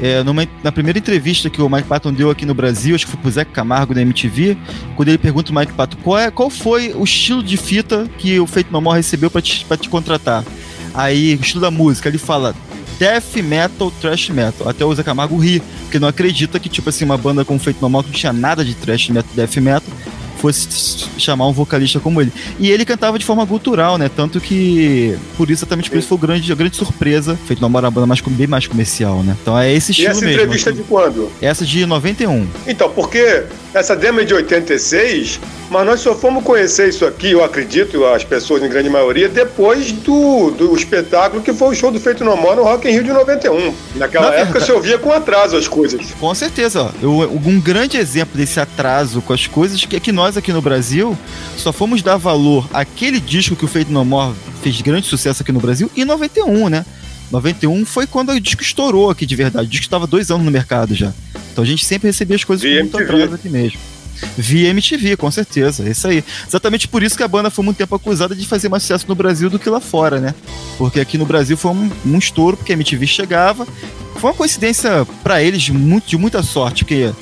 é, numa, na primeira entrevista que o Mike Patton deu aqui no Brasil, acho que foi pro Zé Camargo da MTV, quando ele pergunta ao Mike Patton qual, é, qual foi o estilo de fita que o Feito No More recebeu para te, pra te contratar. Aí, o estilo da música, ele fala death metal, thrash metal. Até o Zé Camargo ri, porque não acredita que, tipo assim, uma banda com Feito No More que não tinha nada de thrash metal, death metal, fosse chamar um vocalista como ele. E ele cantava de forma gutural, né? Tanto que, por isso, exatamente por isso foi grande, a grande surpresa, feito numa banda mais, bem mais comercial, né? Então é esse estilo mesmo. E essa entrevista assim. de quando? Essa de 91. Então, porque essa demo é de 86, mas nós só fomos conhecer isso aqui, eu acredito, as pessoas em grande maioria, depois do, do espetáculo que foi o show do Feito No More no Rock in Rio de 91. Naquela Na época verdade. você ouvia com atraso as coisas. Com certeza. Eu, um grande exemplo desse atraso com as coisas é que nós aqui no Brasil só fomos dar valor àquele disco que o Feito No More fez grande sucesso aqui no Brasil em 91, né? 91 foi quando o disco estourou aqui de verdade. O disco estava dois anos no mercado já. Então a gente sempre recebia as coisas com muito atraso aqui mesmo. Via MTV, com certeza. É isso aí. Exatamente por isso que a banda foi muito tempo acusada de fazer mais sucesso no Brasil do que lá fora, né? Porque aqui no Brasil foi um, um estouro, porque a MTV chegava. Foi uma coincidência para eles muito, de muita sorte, porque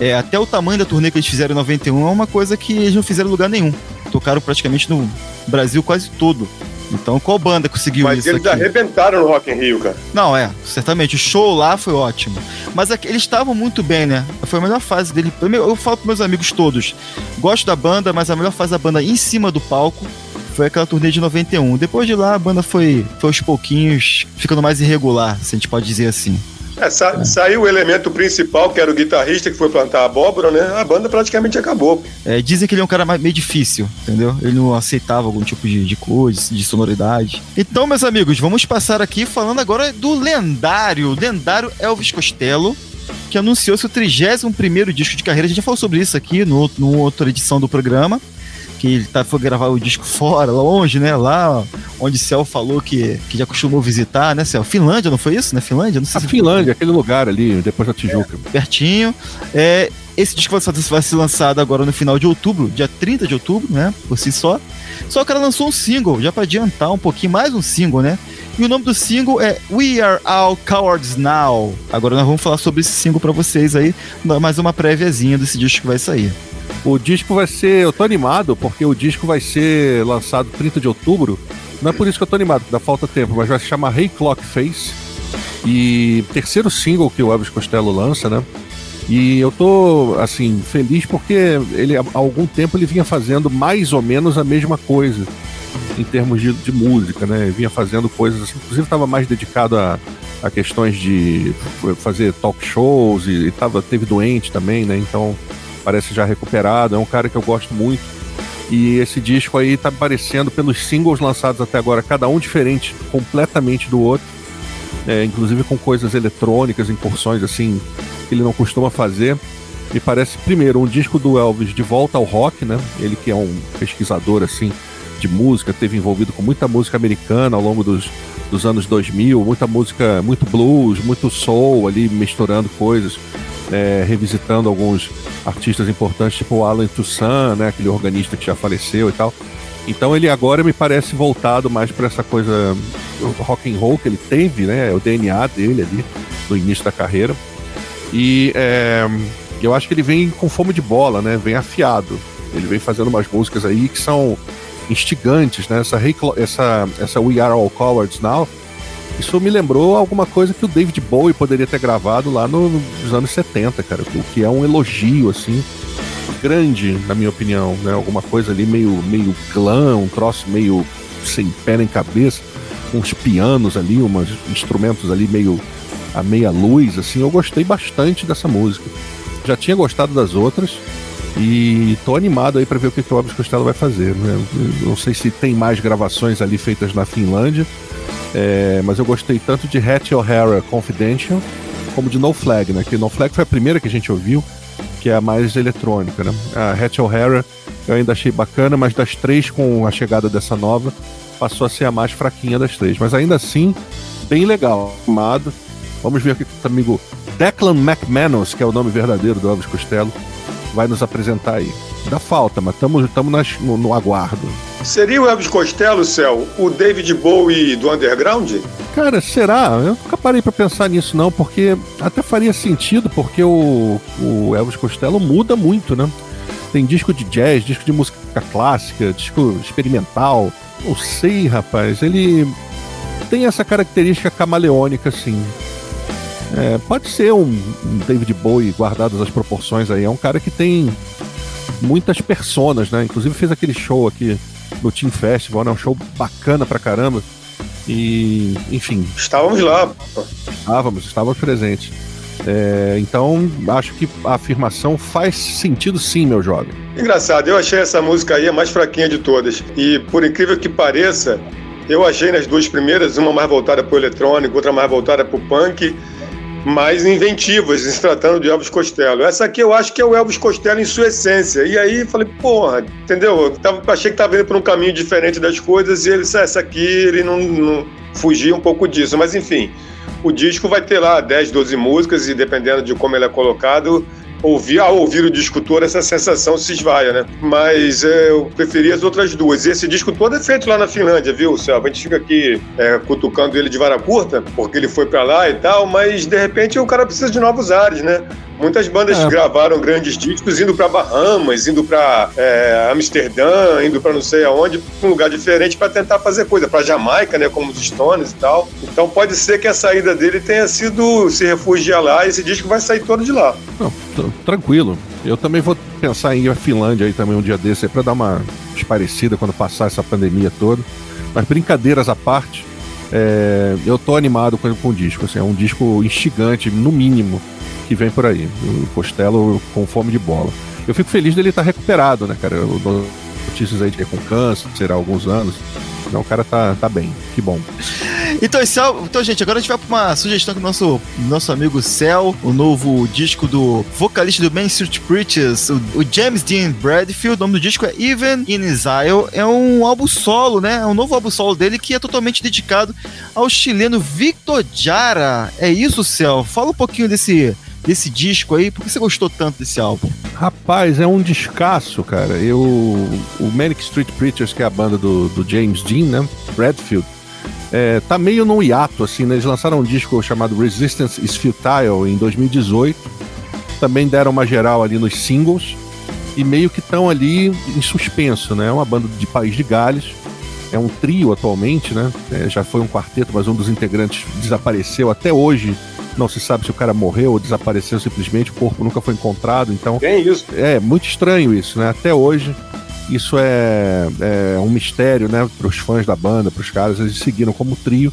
é, até o tamanho da turnê que eles fizeram em 91 é uma coisa que eles não fizeram em lugar nenhum. Tocaram praticamente no Brasil quase todo. Então, qual banda conseguiu Mas isso? Mas eles aqui? arrebentaram no Rock in Rio, cara. Não, é, certamente. O show lá foi ótimo. Mas aqui, eles estavam muito bem, né? Foi a melhor fase dele. Eu, eu falo pros meus amigos todos: gosto da banda, mas a melhor fase da banda em cima do palco foi aquela turnê de 91. Depois de lá, a banda foi, foi aos pouquinhos ficando mais irregular, se a gente pode dizer assim. É, sa. Saiu o elemento principal, que era o guitarrista que foi plantar a abóbora, né? A banda praticamente acabou. É, dizem que ele é um cara meio difícil, entendeu? Ele não aceitava algum tipo de, de coisa, de sonoridade. Então, meus amigos, vamos passar aqui falando agora do lendário, lendário Elvis Costello, que anunciou seu 31 disco de carreira. A gente já falou sobre isso aqui no, no outra edição do programa que ele tá, foi gravar o disco fora, longe, né? Lá onde Céu falou que, que já costumou visitar, né, Céu? Finlândia, não foi isso, né? Finlândia? Não sei a se Finlândia, foi. aquele lugar ali, depois da Tijuca. É, pertinho. É, esse disco vai ser lançado agora no final de outubro, dia 30 de outubro, né? Por si só. Só que ela lançou um single, já para adiantar um pouquinho, mais um single, né? E o nome do single é We Are All Cowards Now. Agora nós vamos falar sobre esse single para vocês aí, mais uma préviazinha desse disco que vai sair. O disco vai ser. Eu tô animado porque o disco vai ser lançado 30 de outubro. Não é por isso que eu tô animado, dá falta tempo, mas vai se chamar Hey Clock Face. E terceiro single que o Elvis Costello lança, né? E eu tô, assim, feliz porque ele há algum tempo ele vinha fazendo mais ou menos a mesma coisa em termos de, de música, né? Vinha fazendo coisas assim, inclusive estava mais dedicado a, a questões de fazer talk shows e, e tava, teve doente também, né? Então parece já recuperado, é um cara que eu gosto muito. E esse disco aí tá aparecendo pelos singles lançados até agora, cada um diferente completamente do outro. É, inclusive com coisas eletrônicas, incursões assim, que ele não costuma fazer. Me parece, primeiro, um disco do Elvis de volta ao rock, né? Ele que é um pesquisador assim de música, teve envolvido com muita música americana ao longo dos, dos anos 2000, muita música, muito blues, muito soul ali, misturando coisas é, revisitando alguns artistas importantes, tipo o Alan Toussaint, né, aquele organista que já faleceu e tal. Então ele agora me parece voltado mais para essa coisa rock and roll que ele teve, né, o DNA dele ali no início da carreira. E é, eu acho que ele vem com fome de bola, né, vem afiado. Ele vem fazendo umas músicas aí que são instigantes, né? Essa, essa, essa We Are All Cowards Now Isso me lembrou alguma coisa que o David Bowie poderia ter gravado lá no, nos anos 70, cara, o que é um elogio, assim, grande, na minha opinião, né? Alguma coisa ali meio, meio glam, um troço meio sem pé nem cabeça, uns pianos ali, uns instrumentos ali meio a meia luz, assim, eu gostei bastante dessa música. Já tinha gostado das outras e tô animado aí para ver o que, que o Elvis Costello vai fazer. Né? Não sei se tem mais gravações ali feitas na Finlândia, é, mas eu gostei tanto de Hattie O'Hara Confidential como de No Flag, né? Que No Flag foi a primeira que a gente ouviu, que é a mais eletrônica, né? A Hattie O'Hara eu ainda achei bacana, mas das três, com a chegada dessa nova, passou a ser a mais fraquinha das três. Mas ainda assim, bem legal. Amado. Vamos ver o que o amigo Declan McManus, que é o nome verdadeiro do Elvis Costello, vai nos apresentar aí. Dá falta, mas estamos no, no aguardo. Seria o Elvis Costello, Céu, o David Bowie do underground? Cara, será? Eu nunca parei para pensar nisso não, porque até faria sentido, porque o, o Elvis Costello muda muito, né? Tem disco de jazz, disco de música clássica, disco experimental. Não sei, rapaz. Ele tem essa característica camaleônica, assim. É, pode ser um, um, David Bowie, guardadas as proporções aí. É um cara que tem muitas personas, né? Inclusive fez aquele show aqui no Team Festival, né? Um show bacana pra caramba. E, enfim. Estávamos lá. Estávamos, estávamos presentes. É, então, acho que a afirmação faz sentido sim, meu jovem. Engraçado, eu achei essa música aí a mais fraquinha de todas. E, por incrível que pareça, eu achei nas duas primeiras, uma mais voltada para o eletrônico, outra mais voltada para o punk, mais inventivas, se tratando de Elvis Costello. Essa aqui eu acho que é o Elvis Costello em sua essência. E aí falei, porra, entendeu? Eu tava, achei que estava indo por um caminho diferente das coisas e ele, essa aqui, ele não, não fugia um pouco disso. Mas enfim, o disco vai ter lá 10, 12 músicas e dependendo de como ele é colocado, ouvir, ao ouvir o disco todo, essa sensação se esvaia, né? Mas é, eu preferi as outras duas. E esse disco todo é feito lá na Finlândia, viu, Selva? A gente fica aqui é, cutucando ele de vara curta, porque ele foi para lá e tal, mas de repente o cara precisa de novos ares, né? Muitas bandas é. gravaram grandes discos indo para Bahamas, indo para é, Amsterdã, indo para não sei aonde, um lugar diferente para tentar fazer coisa, para Jamaica, né, como os Stones e tal. Então pode ser que a saída dele tenha sido se refugiar lá e esse disco vai sair todo de lá. Não, tranquilo. Eu também vou pensar em ir à Finlândia aí também um dia desse para dar uma parecida quando passar essa pandemia toda. Mas brincadeiras à parte, é, eu tô animado com, com o disco. Assim, é um disco instigante, no mínimo que vem por aí. O Costello com fome de bola. Eu fico feliz dele estar recuperado, né, cara? Eu dou notícias aí de é com câncer, será alguns anos. Não, o cara tá, tá bem, que bom. Então, Céu, então, gente, agora a gente vai para uma sugestão que o nosso, nosso amigo Cell, o novo disco do vocalista do Main Street Preachers, o, o, James Dean Bradfield. O nome do disco é Even in Exile. É um álbum solo, né? É um novo álbum solo dele que é totalmente dedicado ao chileno Victor Jara. É isso, Céu? Fala um pouquinho desse desse disco aí? Por que você gostou tanto desse álbum? Rapaz, é um descasso, cara. Eu, o Manic Street Preachers, que é a banda do, do James Dean, né? Bradfield, é, tá meio num hiato, assim, né? Eles lançaram um disco chamado Resistance is Futile em 2018. Também deram uma geral ali nos singles. E meio que estão ali em suspenso, né? É uma banda de País de Gales. É um trio atualmente, né? É, já foi um quarteto, mas um dos integrantes desapareceu até hoje não se sabe se o cara morreu ou desapareceu simplesmente, o corpo nunca foi encontrado, então... Tem isso. É, muito estranho isso, né? Até hoje, isso é, é um mistério, né, para os fãs da banda, para os caras, eles seguiram como trio.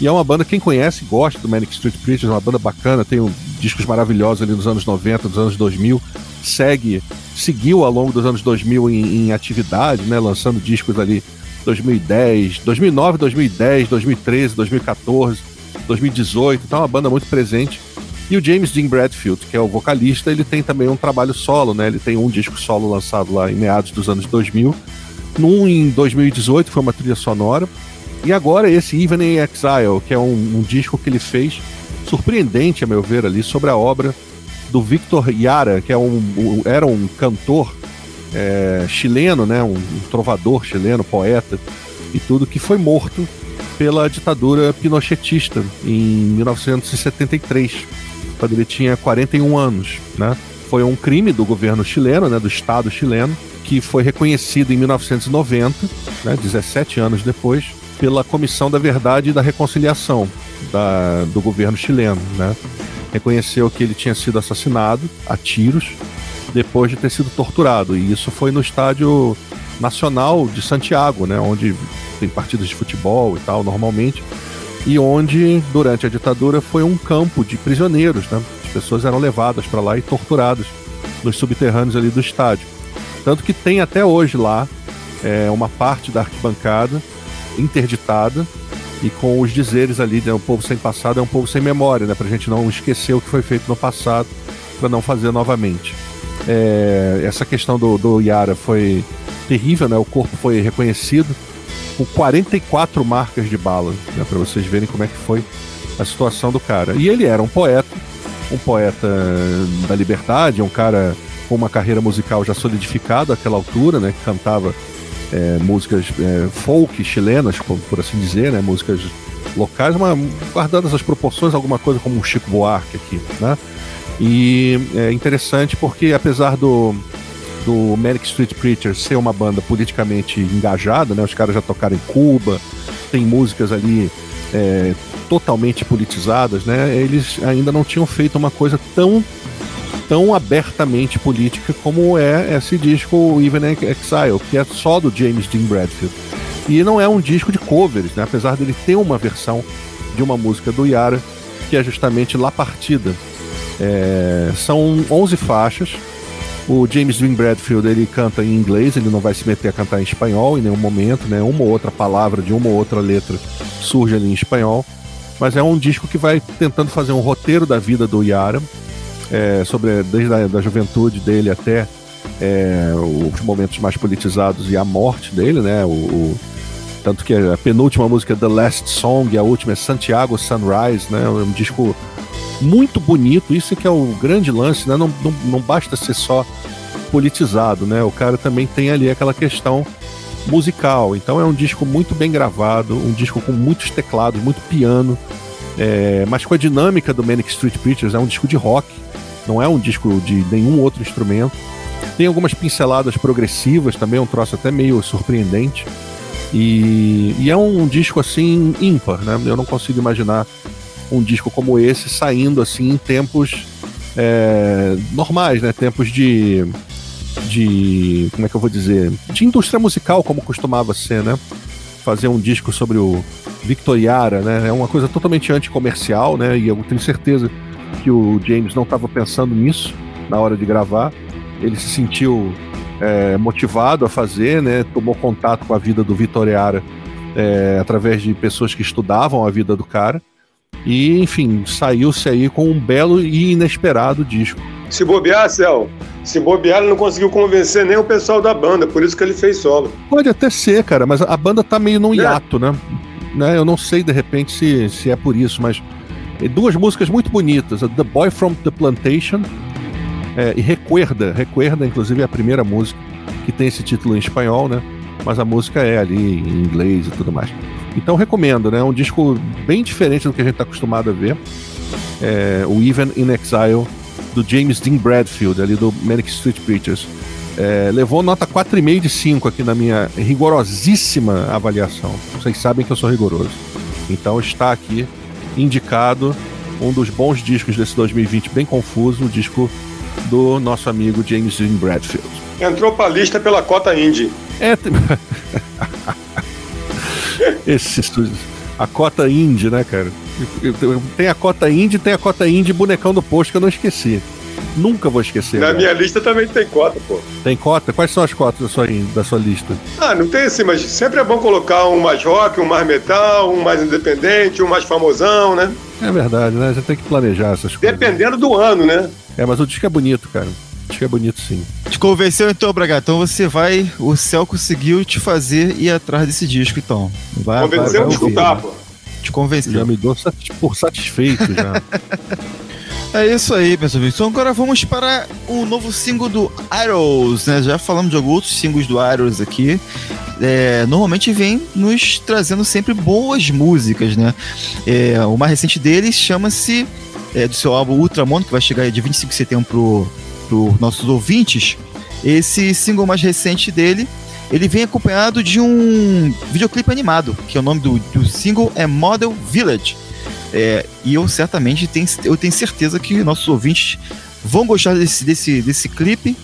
E é uma banda, quem conhece, gosta do Manic Street Preachers, é uma banda bacana, tem um, discos maravilhosos ali dos anos 90, dos anos 2000, segue, seguiu ao longo dos anos 2000 em, em atividade, né, lançando discos ali 2010, 2009, 2010, 2013, 2014, 2018, então é uma banda muito presente. E o James Dean Bradfield, que é o vocalista, ele tem também um trabalho solo, né? Ele tem um disco solo lançado lá em meados dos anos 2000, num em 2018, foi uma trilha sonora, e agora esse Even in Exile, que é um, um disco que ele fez, surpreendente, a meu ver, ali, sobre a obra do Victor Yara, que é um, um era um cantor é, chileno, né? Um, um trovador chileno, poeta e tudo, que foi morto pela ditadura pinochetista em 1973, quando ele tinha 41 anos, né? Foi um crime do governo chileno, né, do Estado chileno, que foi reconhecido em 1990, né, 17 anos depois, pela Comissão da Verdade e da Reconciliação. da, do governo chileno, né? Reconheceu que ele tinha sido assassinado a tiros depois de ter sido torturado. E isso foi no estádio nacional de Santiago, né? Onde tem partidas de futebol e tal, normalmente. E onde, durante a ditadura, foi um campo de prisioneiros, né? As pessoas eram levadas para lá e torturadas nos subterrâneos ali do estádio. Tanto que tem até hoje lá é, uma parte da arquibancada interditada e com os dizeres ali de um povo sem passado é um povo sem memória, né? Pra gente não esquecer o que foi feito no passado, para não fazer novamente. É, essa questão do, do Yara foi terrível, né? O corpo foi reconhecido com 44 marcas de bala, né? Para vocês verem como é que foi a situação do cara. E ele era um poeta, um poeta da liberdade, um cara com uma carreira musical já solidificada àquela altura, né? Que cantava é, músicas é, folk chilenas, por, por, assim dizer, né? Músicas locais, mas guardando as proporções, alguma coisa como um Chico Buarque aqui, né? E é interessante porque apesar do do Manic Street Preachers ser uma banda politicamente engajada, né? Os caras já tocaram em Cuba, tem músicas ali é, totalmente politizadas, né? Eles ainda não tinham feito uma coisa tão tão abertamente política como é esse disco Even Exile, que é só do James Dean Bradfield. E não é um disco de covers, né? apesar dele ter uma versão de uma música do Yara, que é justamente La Partida. É, são 11 faixas. O James Dean Bradfield ele canta em inglês, ele não vai se meter a cantar em espanhol em nenhum momento, né? Uma ou outra palavra de uma ou outra letra surge ali em espanhol. Mas é um disco que vai tentando fazer um roteiro da vida do Yara, é, sobre desde a da juventude dele até é, os momentos mais politizados e a morte dele, né? O, o, tanto que a penúltima música é The Last Song e a última é Santiago Sunrise, né? É um disco muito bonito, isso que é o grande lance, né? Não, não, não basta ser só politizado, né? O cara também tem ali aquela questão musical. Então é um disco muito bem gravado, um disco com muitos teclados, muito piano, é, mas com a dinâmica do Manic Street Preachers, é um disco de rock, não é um disco de nenhum outro instrumento. Tem algumas pinceladas progressivas também, um troço até meio surpreendente. E, e é um disco assim ímpar, né? Eu não consigo imaginar um disco como esse saindo assim em tempos é, normais, né? Tempos de de como é que eu vou dizer de indústria musical como costumava ser, né? Fazer um disco sobre o Victoriara, né? É uma coisa totalmente anticomercial, né? E eu tenho certeza que o James não estava pensando nisso na hora de gravar. Ele se sentiu é, motivado a fazer, né? Tomou contato com a vida do Vitoriara é, através de pessoas que estudavam a vida do cara. E, enfim, saiu-se aí com um belo e inesperado disco. Se bobear, Céu, se bobear, ele não conseguiu convencer nem o pessoal da banda, por isso que ele fez solo. Pode até ser, cara, mas a banda tá meio num é. hiato, né? né? Eu não sei, de repente, se, se é por isso, mas duas músicas muito bonitas, The Boy from the Plantation é, e Recuerda. Recuerda, inclusive, é a primeira música que tem esse título em espanhol, né? Mas a música é ali em inglês e tudo mais. Então recomendo, né? É um disco bem diferente do que a gente está acostumado a ver. É, o Even in Exile, do James Dean Bradfield, ali do Manic Street Preachers. É, levou nota 4,5 de 5 aqui na minha rigorosíssima avaliação. Vocês sabem que eu sou rigoroso. Então está aqui indicado um dos bons discos desse 2020 bem confuso, o disco do nosso amigo James Dean Bradfield. Entrou pra lista pela cota indie. É. Esse a cota indie, né, cara? Tem a cota indie, tem a cota indie bonecão do posto que eu não esqueci. Nunca vou esquecer. Na minha lista também tem cota, pô. Tem cota? Quais são as cotas da sua, da sua lista? Ah, não tem assim, mas sempre é bom colocar um mais rock, um mais metal, um mais independente, um mais famosão, né? É verdade, né? Você tem que planejar essas coisas. Dependendo do ano, né? É, mas o disco é bonito, cara. O disco é bonito, sim. Te convenceu então, Braga? Então você vai. O céu conseguiu te fazer ir atrás desse disco, então. Vai, Convenceu vai, vai escutar, pô. Te convenceu. Já me dou por satisfeito já. É isso aí, pessoal. Então agora vamos para o novo single do Idols, né? Já falamos de alguns outros singles do Idols aqui. É, normalmente vem nos trazendo sempre boas músicas, né? É, o mais recente deles chama-se é, do seu álbum Ultramondo, que vai chegar de 25 de setembro para os nossos ouvintes. Esse single mais recente dele, ele vem acompanhado de um videoclipe animado, que é o nome do, do single é Model Village. É, e eu certamente tenho, eu tenho certeza que nossos ouvintes vão gostar desse, desse, desse clipe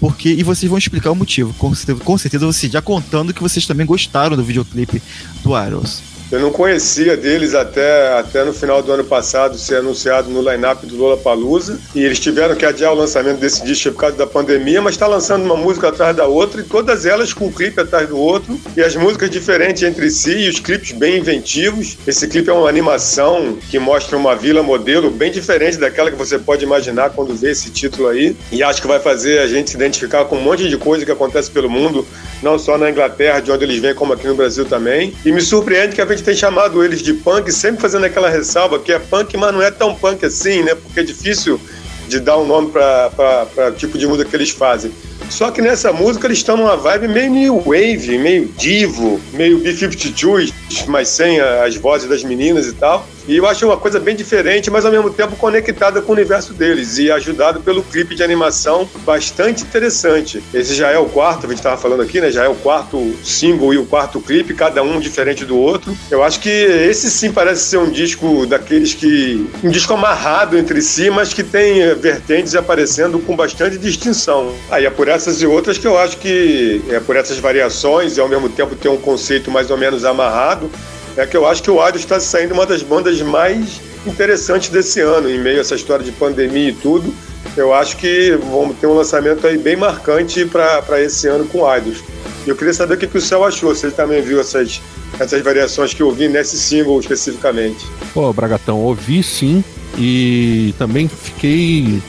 porque e vocês vão explicar o motivo. Com com certeza vocês já contando que vocês também gostaram do videoclipe do Idols. Eu não conhecia deles até, até no final do ano passado ser anunciado no line-up do Lola Palusa. E eles tiveram que adiar o lançamento desse disco por causa da pandemia, mas está lançando uma música atrás da outra e todas elas com um clipe atrás do outro. E as músicas diferentes entre si e os clipes bem inventivos. Esse clipe é uma animação que mostra uma vila modelo bem diferente daquela que você pode imaginar quando vê esse título aí. E acho que vai fazer a gente se identificar com um monte de coisa que acontece pelo mundo, não só na Inglaterra, de onde eles vêm, como aqui no Brasil também. E me surpreende que a gente tem chamado eles de punk, sempre fazendo aquela ressalva que é punk, mas não é tão punk assim, né? Porque é difícil de dar um nome para o tipo de música que eles fazem. Só que nessa música eles estão numa vibe meio new wave, meio divo, meio B-52, mas sem as vozes das meninas e tal. E eu acho uma coisa bem diferente, mas ao mesmo tempo conectada com o universo deles e ajudado pelo clipe de animação bastante interessante. Esse já é o quarto, a gente estava falando aqui, né? Já é o quarto single e o quarto clipe, cada um diferente do outro. Eu acho que esse sim parece ser um disco daqueles que. um disco amarrado entre si, mas que tem vertentes aparecendo com bastante distinção. Aí ah, é por essas e outras que eu acho que é por essas variações e ao mesmo tempo ter um conceito mais ou menos amarrado é que eu acho que o Ado está saindo uma das bandas mais interessantes desse ano, em meio a essa história de pandemia e tudo. Eu acho que vamos ter um lançamento aí bem marcante para esse ano com Idols. E eu queria saber o que, que o Céu achou, se ele também viu essas, essas variações que eu ouvi nesse single especificamente. Pô, Bragatão, ouvi sim e também fiquei.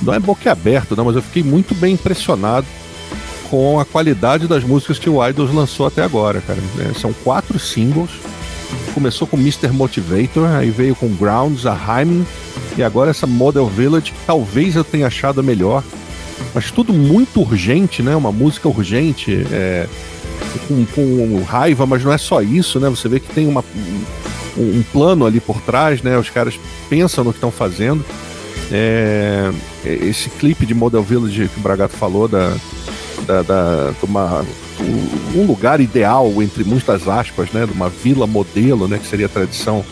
Não é boquiaberto, não, mas eu fiquei muito bem impressionado com a qualidade das músicas que o Idols lançou até agora, cara. É, são quatro singles começou com Mr. Motivator, aí veio com Grounds, a Hymen, e agora essa Model Village, talvez eu tenha achado a melhor. Mas tudo muito urgente, né? Uma música urgente, é, com, com, raiva, mas não é só isso, né? Você vê que tem uma, um, um plano ali por trás, né? Os caras pensam no que estão fazendo. É, esse clipe de Model Village que o Bragato falou, da, da, da, de uma um lugar ideal, entre muitas aspas, né, de uma vila modelo, né, que seria a tradição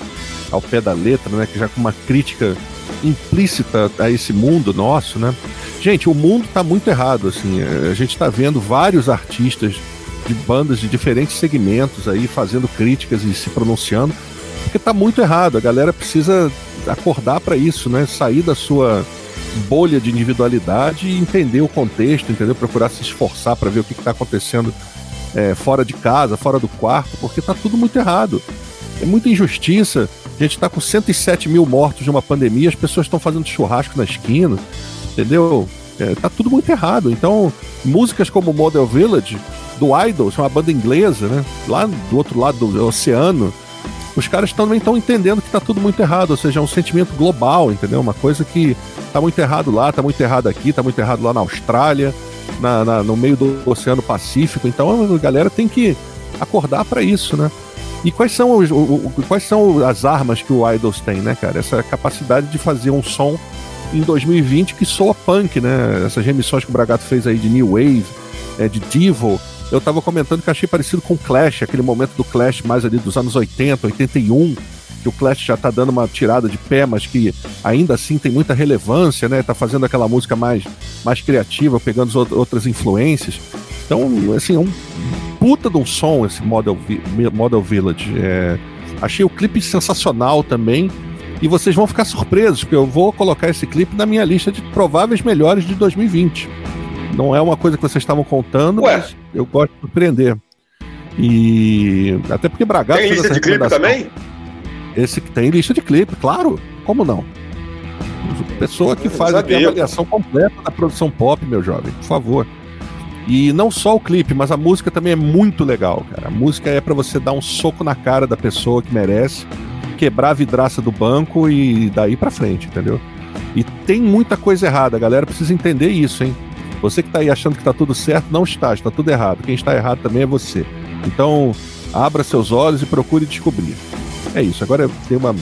ao pé da letra, né, que já com uma crítica implícita a esse mundo nosso, né? Gente, o mundo está muito errado, assim, a gente está vendo vários artistas de bandas de diferentes segmentos aí fazendo críticas e se pronunciando, porque está muito errado. A galera precisa acordar para isso, né? Sair da sua bolha de individualidade e entender o contexto, entendeu? Procurar se esforçar para ver o que está acontecendo é, fora de casa, fora do quarto, porque está tudo muito errado. É muita injustiça. A gente está com 107 mil mortos de uma pandemia, as pessoas estão fazendo churrasco na esquina, entendeu? É, tá tudo muito errado. Então, músicas como Model Village, do Idols, uma banda inglesa, né? Lá do outro lado do oceano, os caras também estão entendendo que está tudo muito errado, ou seja, é um sentimento global, entendeu? Uma coisa que está muito errado lá, está muito errado aqui, está muito errado lá na Austrália, na, na, no meio do Oceano Pacífico. Então a galera tem que acordar para isso, né? E quais são, os, o, o, quais são as armas que o Idols tem, né, cara? Essa capacidade de fazer um som em 2020 que soa punk, né? Essas remissões que o Bragato fez aí de New Wave, é, de Devil, eu tava comentando que achei parecido com o Clash, aquele momento do Clash mais ali dos anos 80, 81, que o Clash já tá dando uma tirada de pé, mas que ainda assim tem muita relevância, né? Tá fazendo aquela música mais, mais criativa, pegando as outras influências. Então, assim, é um puta de um som esse Model, Model Village. É, achei o clipe sensacional também. E vocês vão ficar surpresos, porque eu vou colocar esse clipe na minha lista de prováveis melhores de 2020. Não é uma coisa que vocês estavam contando, Ué. mas eu gosto de surpreender. E até porque Bragato tem lista de clipe também? Esse que tem lista de clipe, claro. Como não? Pessoa que faz a avaliação completa da produção pop, meu jovem, por favor. E não só o clipe, mas a música também é muito legal, cara. A música é para você dar um soco na cara da pessoa que merece, quebrar a vidraça do banco e daí para frente, entendeu? E tem muita coisa errada, a galera precisa entender isso, hein? Você que está aí achando que está tudo certo, não está, está tudo errado. Quem está errado também é você. Então, abra seus olhos e procure descobrir. É isso. Agora tem uma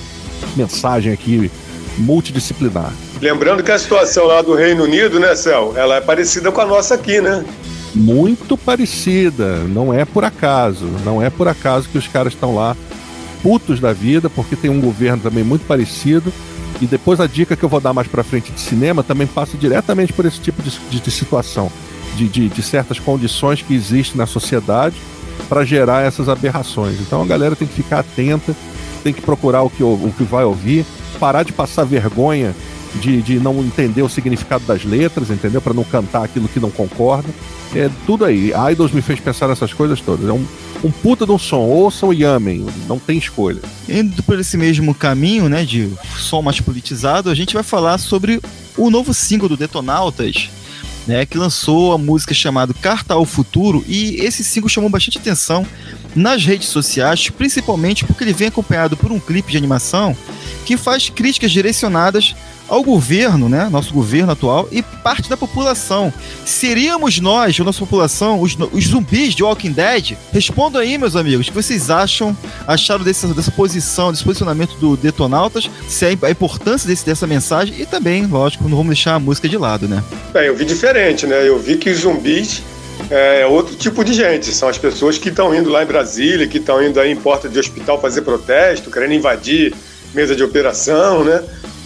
mensagem aqui multidisciplinar. Lembrando que a situação lá do Reino Unido, né, Céu, ela é parecida com a nossa aqui, né? Muito parecida. Não é por acaso. Não é por acaso que os caras estão lá putos da vida, porque tem um governo também muito parecido. E depois a dica que eu vou dar mais para frente de cinema também passa diretamente por esse tipo de, de, de situação, de, de, de certas condições que existem na sociedade para gerar essas aberrações. Então a galera tem que ficar atenta, tem que procurar o que, o que vai ouvir, parar de passar vergonha de, de não entender o significado das letras, entendeu? Para não cantar aquilo que não concorda. É tudo aí. A Idols me fez pensar nessas coisas todas. É um, um puta de um som. Ouçam e amem. Não tem escolha. Indo por esse mesmo caminho, né, de som mais politizado, a gente vai falar sobre o novo single do Detonautas, né, que lançou a música chamada Carta ao Futuro, e esse single chamou bastante atenção nas redes sociais, principalmente porque ele vem acompanhado por um clipe de animação que faz críticas direcionadas ao governo, né, nosso governo atual e parte da população. Seríamos nós, a nossa população, os, os zumbis de Walking Dead? Respondam aí, meus amigos, o que vocês acham, acharam dessa, dessa posição, desse posicionamento do Detonautas, se é a importância desse, dessa mensagem e também, lógico, não vamos deixar a música de lado, né? Bem, eu vi diferente, né? Eu vi que os zumbis é outro tipo de gente. São as pessoas que estão indo lá em Brasília, que estão indo aí em porta de hospital fazer protesto, querendo invadir mesa de operação, né?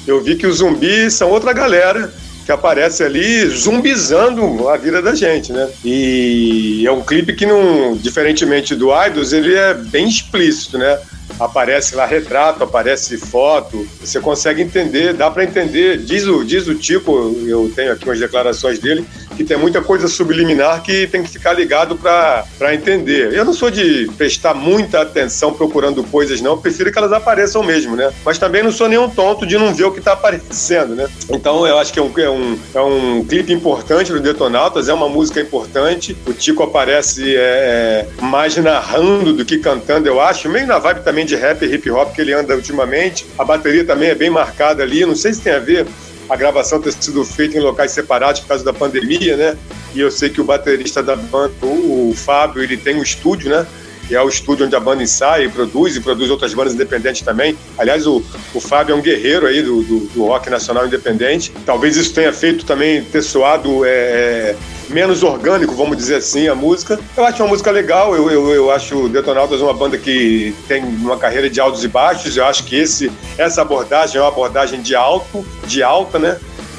Eu vi que os zumbis são outra galera que aparece ali zumbizando a vida da gente, né? E é um clipe que não, diferentemente do Idols, ele é bem explícito, né? aparece lá retrato, aparece foto, você consegue entender, dá para entender. Diz o, diz o Tico, eu tenho aqui umas declarações dele, que tem muita coisa subliminar que tem que ficar ligado para entender. Eu não sou de prestar muita atenção procurando coisas, não, eu prefiro que elas apareçam mesmo, né? Mas também não sou nenhum tonto de não ver o que está aparecendo, né? Então eu acho que é um, é um, é um clipe importante do Detonautas, é uma música importante. O Tico aparece é, é mais narrando do que cantando, eu acho, meio na vibe também de rap e hip hop que ele anda ultimamente. A bateria também é bem marcada ali, não sei se tem a ver a gravação ter sido feita em locais separados por causa da pandemia, né? E eu sei que o baterista da banda, o, Fábio, ele tem um estúdio, né? é o estúdio onde a banda ensaia e produz, e produz outras bandas independentes também. Aliás, o, o Fábio é um guerreiro aí do, do, do rock nacional independente. Talvez isso tenha feito também ter soado é, é, menos orgânico, vamos dizer assim, a música. Eu acho uma música legal, eu, eu, eu acho Detonautas uma banda que tem uma carreira de altos e baixos, eu acho que esse, essa abordagem é uma abordagem de alto, de alta, né?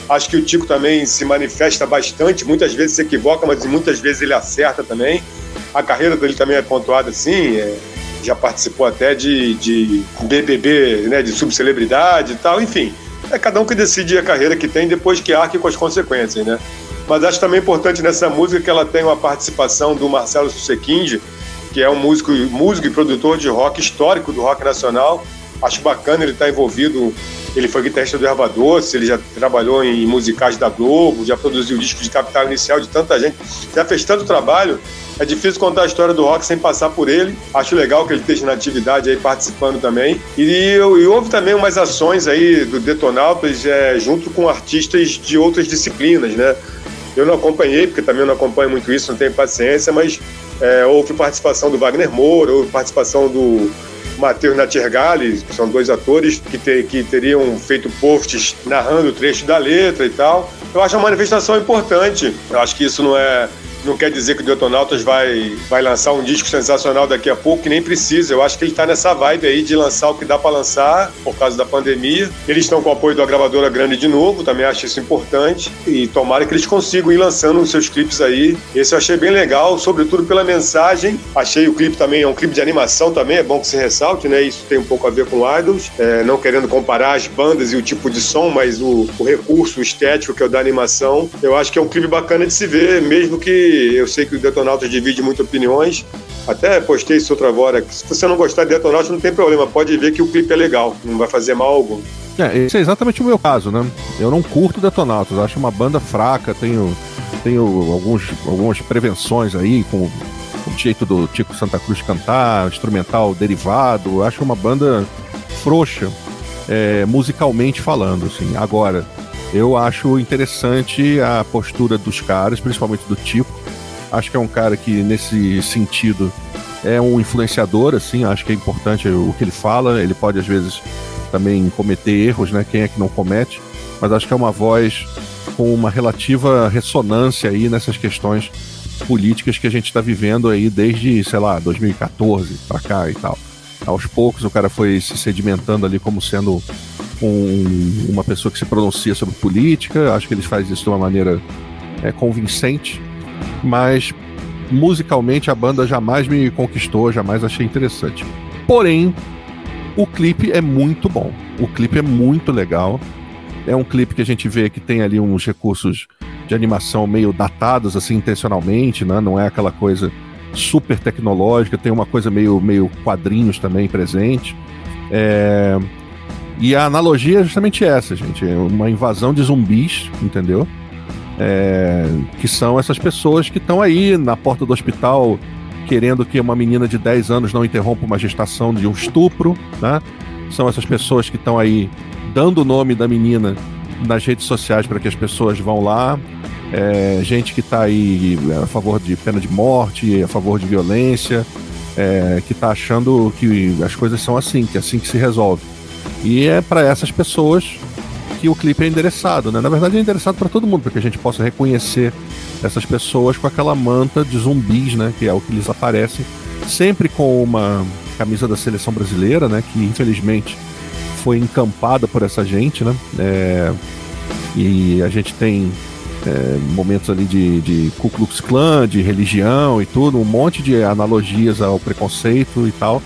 Acho que o Tico também se manifesta bastante, muitas vezes se equivoca, mas muitas vezes ele acerta também. A carreira dele também é pontuada assim, é, já participou até de, de BBB, né, de subcelebridade e tal, enfim. É cada um que decide a carreira que tem depois que arque com as consequências, né? Mas acho também importante nessa música que ela tem uma participação do Marcelo Sussequinde, que é um músico, músico e produtor de rock histórico do rock nacional. Acho bacana ele estar envolvido. Ele foi guitarrista do Erva Doce, ele já trabalhou em musicais da Globo, já produziu discos de capital inicial de tanta gente, já fez tanto trabalho. É difícil contar a história do rock sem passar por ele. Acho legal que ele esteja na atividade aí participando também. E, e houve também umas ações aí do Detonautas é, junto com artistas de outras disciplinas, né? Eu não acompanhei, porque também não acompanho muito isso, não tenho paciência, mas é, houve participação do Wagner Moura, houve participação do Matheus Natirgali, que são dois atores que, que teriam feito posts narrando o trecho da letra e tal. Eu acho uma manifestação importante. Eu acho que isso não é não quer dizer que o Detonautas vai, vai lançar um disco sensacional daqui a pouco, que nem precisa. Eu acho que ele está nessa vibe aí de lançar o que dá para lançar por causa da pandemia. Eles estão com o apoio da gravadora grande de novo, também acho isso importante. E tomara que eles consigam ir lançando os seus clipes aí. Esse eu achei bem legal, sobretudo pela mensagem. Achei o clipe também, é um clipe de animação também, é bom que se ressalte, né? Isso tem um pouco a ver com Idols. É, não querendo comparar as bandas e o tipo de som, mas o, o recurso estético que é o da animação. Eu acho que é um clipe bacana de se ver, mesmo que eu sei que o Detonautas divide muitas opiniões. Até postei isso outra hora. Se você não gostar de Detonautas, não tem problema. Pode ver que o clipe é legal. Não vai fazer mal algum. É, esse é exatamente o meu caso, né? Eu não curto Detonautas. Acho uma banda fraca. Tenho, tenho alguns, algumas prevenções aí com o jeito do Tico Santa Cruz cantar, instrumental derivado. Acho uma banda frouxa, é, musicalmente falando, assim. Agora, eu acho interessante a postura dos caras, principalmente do Tico. Acho que é um cara que, nesse sentido, é um influenciador, assim, acho que é importante o que ele fala. Ele pode, às vezes, também cometer erros, né? Quem é que não comete? Mas acho que é uma voz com uma relativa ressonância aí nessas questões políticas que a gente está vivendo aí desde, sei lá, 2014 para cá e tal. Aos poucos o cara foi se sedimentando ali como sendo um, uma pessoa que se pronuncia sobre política. Acho que eles fazem isso de uma maneira é, convincente, mas musicalmente a banda jamais me conquistou, jamais achei interessante. Porém, o clipe é muito bom. O clipe é muito legal. É um clipe que a gente vê que tem ali uns recursos de animação meio datados, assim, intencionalmente, né? Não é aquela coisa super tecnológica, tem uma coisa meio, meio quadrinhos também presente. É... E a analogia é justamente essa, gente. É uma invasão de zumbis, entendeu? É... Que são essas pessoas que estão aí na porta do hospital querendo que uma menina de 10 anos não interrompa uma gestação de um estupro, né? São essas pessoas que estão aí dando o nome da menina nas redes sociais para que as pessoas vão lá. É, gente que está aí é, a favor de pena de morte, a favor de violência, é, que está achando que as coisas são assim, que é assim que se resolve. E é para essas pessoas que o clipe é endereçado, né? Na verdade é endereçado para todo mundo, para que a gente possa reconhecer essas pessoas com aquela manta de zumbis, né? Que é o que eles aparecem, sempre com uma camisa da seleção brasileira, né? Que infelizmente foi encampada por essa gente, né? É, e a gente tem é, momentos ali de, de Ku Klux Klan, de religião e tudo, um monte de analogias ao preconceito e tal.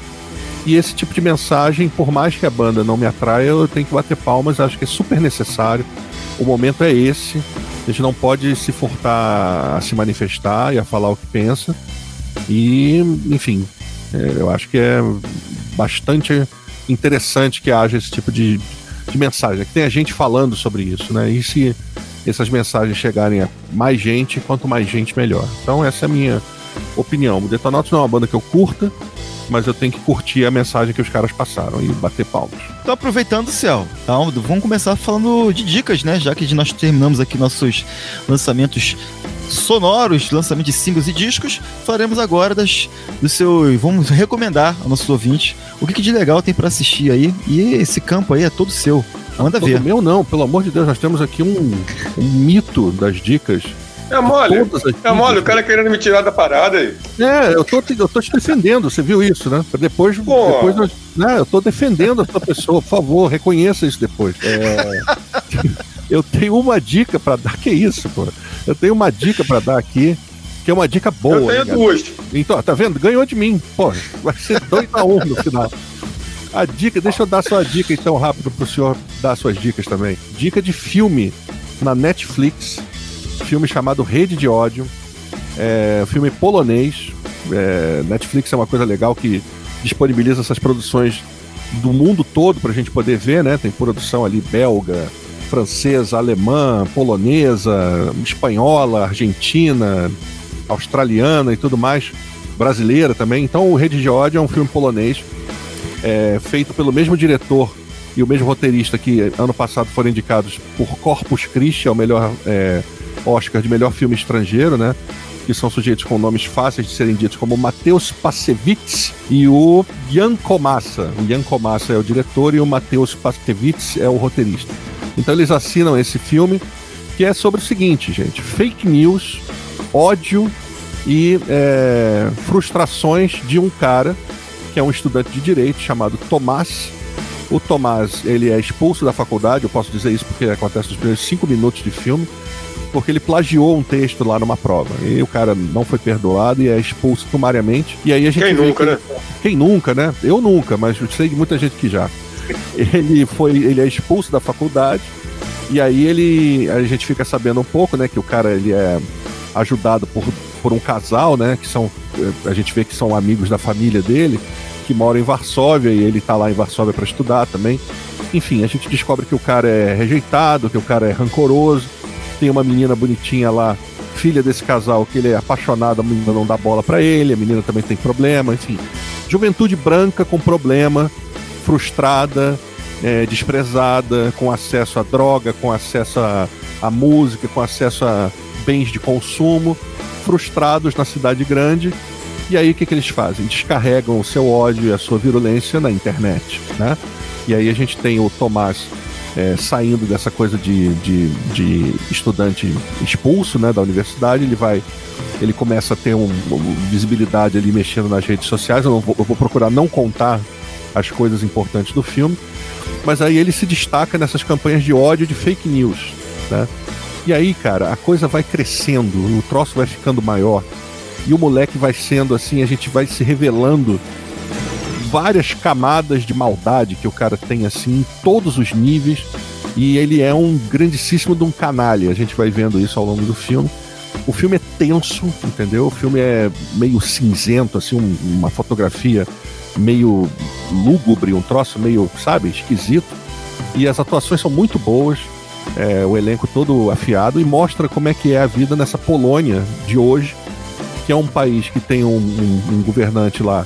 E esse tipo de mensagem, por mais que a banda não me atraia, eu tenho que bater palmas, acho que é super necessário. O momento é esse. A gente não pode se furtar a se manifestar e a falar o que pensa. E, enfim, é, eu acho que é bastante interessante que haja esse tipo de, de mensagem, que tenha gente falando sobre isso, né? E se essas mensagens chegarem a mais gente, quanto mais gente, melhor. Então, essa é a minha opinião. O Detonautas não é uma banda que eu curta, mas eu tenho que curtir a mensagem que os caras passaram e bater palmas. Então, aproveitando, Céu, então, vamos começar falando de dicas, né? Já que nós terminamos aqui nossos lançamentos sonoros, lançamento de singles e discos, faremos agora das, do seu. Vamos recomendar ao nosso ouvinte o que, que de legal tem para assistir aí. E esse campo aí é todo seu. Manda todo ver. meu não, pelo amor de Deus, nós temos aqui um, um mito das dicas. É mole. É mole, o cara querendo me tirar da parada aí. É, eu tô, eu tô te defendendo, você viu isso, né? Depois, depois nós, né, eu tô defendendo a sua pessoa, por favor, reconheça isso depois. É, eu tenho uma dica para dar, que isso, pô? Eu tenho uma dica para dar aqui, que é uma dica boa. Eu tenho duas. Então, tá vendo? Ganhou de mim. Pô, vai ser 2 a 1 um no final. A dica, deixa eu dar sua dica então rápido pro senhor dar suas dicas também. Dica de filme na Netflix, filme chamado Rede de Ódio, é, filme polonês. É, Netflix é uma coisa legal que disponibiliza essas produções do mundo todo pra gente poder ver, né? Tem produção ali belga, francesa, alemã, polonesa, espanhola, argentina, australiana e tudo mais, brasileira também. Então, o Rede de Ódio é um filme polonês é, feito pelo mesmo diretor e o mesmo roteirista que ano passado foram indicados por Corpus Christi, é o melhor é, Oscar de melhor filme estrangeiro, né? Que são sujeitos com nomes fáceis de serem ditos, como Mateusz Pasewicz e o Jan Komasa. O Jan Komasa é o diretor e o Mateusz Pasewicz é o roteirista. Então eles assinam esse filme, que é sobre o seguinte, gente: fake news, ódio e é, frustrações de um cara que é um estudante de direito chamado Tomás. O Tomás ele é expulso da faculdade, eu posso dizer isso porque acontece nos primeiros cinco minutos de filme, porque ele plagiou um texto lá numa prova. E o cara não foi perdoado e é expulso sumariamente. E aí a gente Quem nunca, que... né? Quem nunca, né? Eu nunca, mas eu sei de muita gente que já ele foi, ele é expulso da faculdade e aí ele, a gente fica sabendo um pouco, né, que o cara ele é ajudado por, por um casal, né, que são, a gente vê que são amigos da família dele, que moram em Varsóvia e ele tá lá em Varsóvia para estudar também. Enfim, a gente descobre que o cara é rejeitado, que o cara é rancoroso. Tem uma menina bonitinha lá, filha desse casal, que ele é apaixonado, a menina não dá bola para ele, a menina também tem problema, enfim. Juventude branca com problema, frustrada, é, desprezada, com acesso à droga, com acesso à, à música, com acesso a bens de consumo, frustrados na cidade grande. E aí o que, que eles fazem? Descarregam o seu ódio e a sua virulência na internet, né? E aí a gente tem o Tomás é, saindo dessa coisa de, de, de, estudante expulso né, da universidade, ele vai. Ele começa a ter um, visibilidade ali mexendo nas redes sociais. Eu, vou, eu vou procurar não contar as coisas importantes do filme. Mas aí ele se destaca nessas campanhas de ódio de fake news, né? E aí, cara, a coisa vai crescendo, o troço vai ficando maior. E o moleque vai sendo assim, a gente vai se revelando várias camadas de maldade que o cara tem assim em todos os níveis. E ele é um grandíssimo de um canalha. A gente vai vendo isso ao longo do filme. O filme é tenso, entendeu? O filme é meio cinzento, assim, um, uma fotografia meio lúgubre, um troço meio, sabe, esquisito. E as atuações são muito boas, é, o elenco todo afiado e mostra como é que é a vida nessa Polônia de hoje, que é um país que tem um, um, um governante lá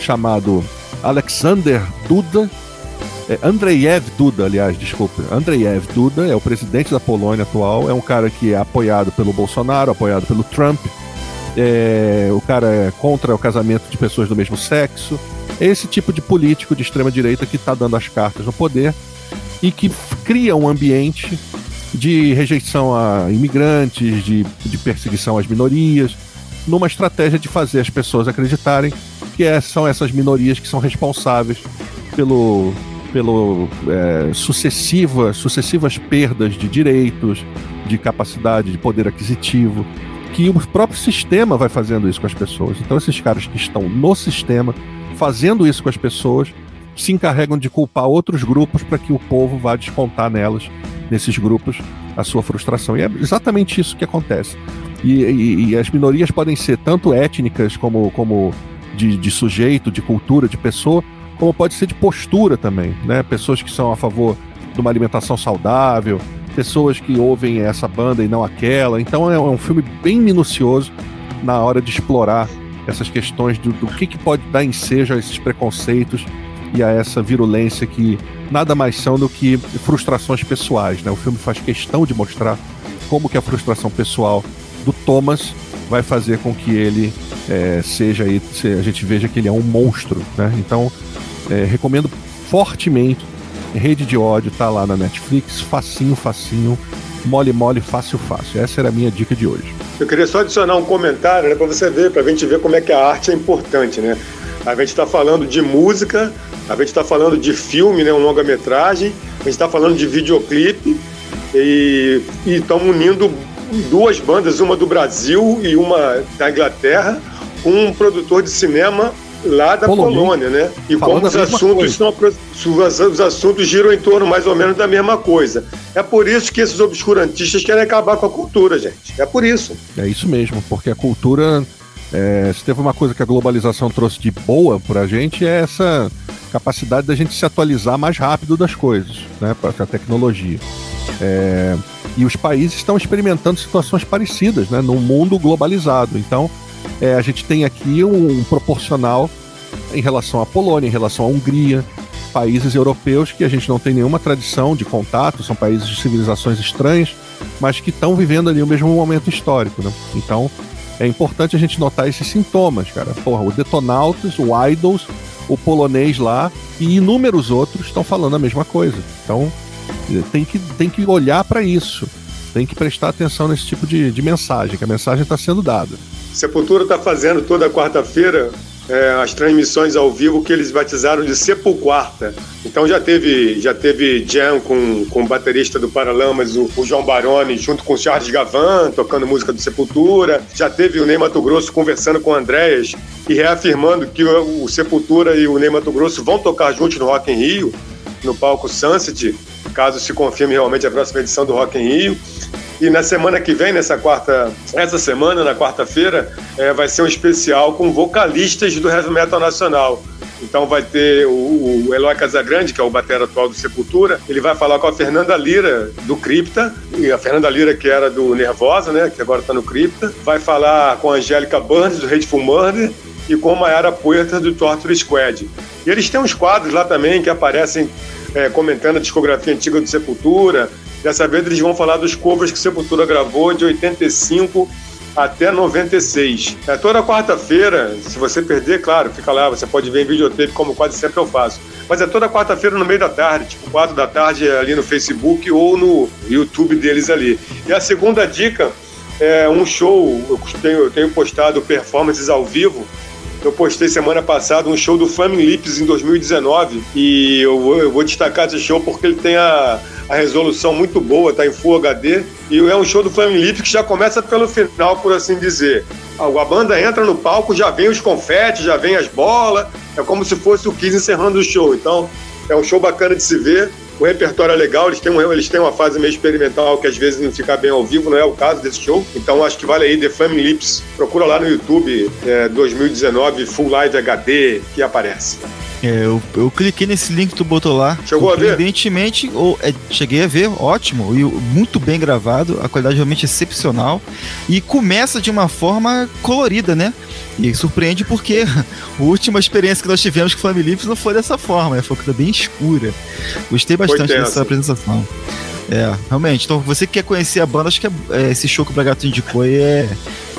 chamado Alexander Duda, é, Duda, aliás, desculpe. Andrejev Duda é o presidente da Polônia atual, é um cara que é apoiado pelo Bolsonaro, apoiado pelo Trump. É, o cara é contra o casamento de pessoas do mesmo sexo. É esse tipo de político de extrema direita que está dando as cartas no poder e que cria um ambiente de rejeição a imigrantes, de, de perseguição às minorias, numa estratégia de fazer as pessoas acreditarem que é, são essas minorias que são responsáveis pelo, pelo é, sucessiva, sucessivas perdas de direitos, de capacidade, de poder aquisitivo, que o próprio sistema vai fazendo isso com as pessoas. Então esses caras que estão no sistema fazendo isso com as pessoas se encarregam de culpar outros grupos para que o povo vá descontar nelas, nesses grupos, a sua frustração. E é exatamente isso que acontece. E, e, e as minorias podem ser tanto étnicas como, como de, de sujeito, de cultura, de pessoa, como pode ser de postura também, né? Pessoas que são a favor de uma alimentação saudável, pessoas que ouvem essa banda e não aquela. Então é um filme bem minucioso na hora de explorar essas questões do, do que, que pode dar ensejo a esses preconceitos e a essa virulência que nada mais são do que frustrações pessoais. Né? O filme faz questão de mostrar como que a frustração pessoal do Thomas vai fazer com que ele é, seja aí, a gente veja que ele é um monstro. Né? Então, é, recomendo fortemente. Rede de ódio tá lá na Netflix, facinho, facinho, mole, mole, fácil, fácil. Essa era a minha dica de hoje. Eu queria só adicionar um comentário, né, para você ver, para a gente ver como é que a arte é importante, né? A gente está falando de música, a gente está falando de filme, né, um longa-metragem, a gente está falando de videoclipe e estamos unindo duas bandas, uma do Brasil e uma da Inglaterra, com um produtor de cinema lá da Polônia, Polônia né? E Falando como os assuntos, são, os assuntos giram em torno mais ou menos da mesma coisa. É por isso que esses obscurantistas querem acabar com a cultura, gente. É por isso. É isso mesmo, porque a cultura. É, se teve uma coisa que a globalização trouxe de boa pra gente, é essa capacidade da gente se atualizar mais rápido das coisas, né? A tecnologia. É, e os países estão experimentando situações parecidas, né? Num mundo globalizado. Então, é, a gente tem aqui um, um proporcional em relação à Polônia, em relação à Hungria, países europeus que a gente não tem nenhuma tradição de contato, são países de civilizações estranhas, mas que estão vivendo ali o mesmo momento histórico, né? Então, é importante a gente notar esses sintomas, cara. Porra, o Detonautas, o Idols, o polonês lá e inúmeros outros estão falando a mesma coisa. Então, tem que, tem que olhar para isso. Tem que prestar atenção nesse tipo de, de mensagem, que a mensagem está sendo dada. Sepultura está fazendo toda quarta-feira é, as transmissões ao vivo que eles batizaram de Sepulquarta. Então já teve, já teve jam com, com o baterista do Paralamas, o, o João Baroni, junto com o Charles Gavan, tocando música do Sepultura. Já teve o Ney Mato Grosso conversando com o Andréas e reafirmando que o, o Sepultura e o Ney Mato Grosso vão tocar juntos no Rock in Rio, no palco Sunset, caso se confirme realmente a próxima edição do Rock in Rio. E na semana que vem, nessa quarta, essa semana, na quarta-feira, é, vai ser um especial com vocalistas do heavy metal nacional. Então vai ter o, o Eloy Casagrande, que é o batera atual do Sepultura, ele vai falar com a Fernanda Lira, do Cripta, e a Fernanda Lira, que era do Nervosa, né, que agora está no Cripta, vai falar com a Angélica Burns, do Hateful Murder, e com a Mayara Puerta, do Torture Squad. E eles têm uns quadros lá também que aparecem é, comentando a discografia antiga do Sepultura, Dessa vez eles vão falar dos covers que Sepultura gravou de 85 até 96. É toda quarta-feira, se você perder, claro, fica lá, você pode ver em videotape, como quase sempre eu faço. Mas é toda quarta-feira no meio da tarde, tipo 4 da tarde ali no Facebook ou no YouTube deles ali. E a segunda dica é um show, eu tenho, eu tenho postado performances ao vivo Eu postei semana passada um show do Flaming Lips em 2019 e eu vou, destacar esse show porque ele tem a, a resolução muito boa, tá em Full HD. E é um show do Flaming Lips que já começa pelo final, por assim dizer. A banda entra no palco, já vem os confetes, já vem as bolas, é como se fosse o Kiss encerrando o show. Então, é um show bacana de se ver. O repertório é legal, eles têm, um, eles têm uma fase meio experimental que às vezes não fica bem ao vivo, não é o caso desse show. Então acho que vale aí The Flaming Lips. Procura lá no YouTube é, 2019 Full Live HD que aparece. É, eu, eu cliquei nesse link que tu botou lá. Chegou a ver? Evidentemente, ou, é, cheguei a ver, ótimo, e muito bem gravado, a qualidade realmente excepcional. E começa de uma forma colorida, né? E surpreende porque a última experiência que nós tivemos com o Family Lips não foi dessa forma, né? foi uma coisa bem escura. Gostei bastante dessa apresentação. É, realmente. Então, você que quer conhecer a banda, acho que é, é, esse show que o Bragato indicou é,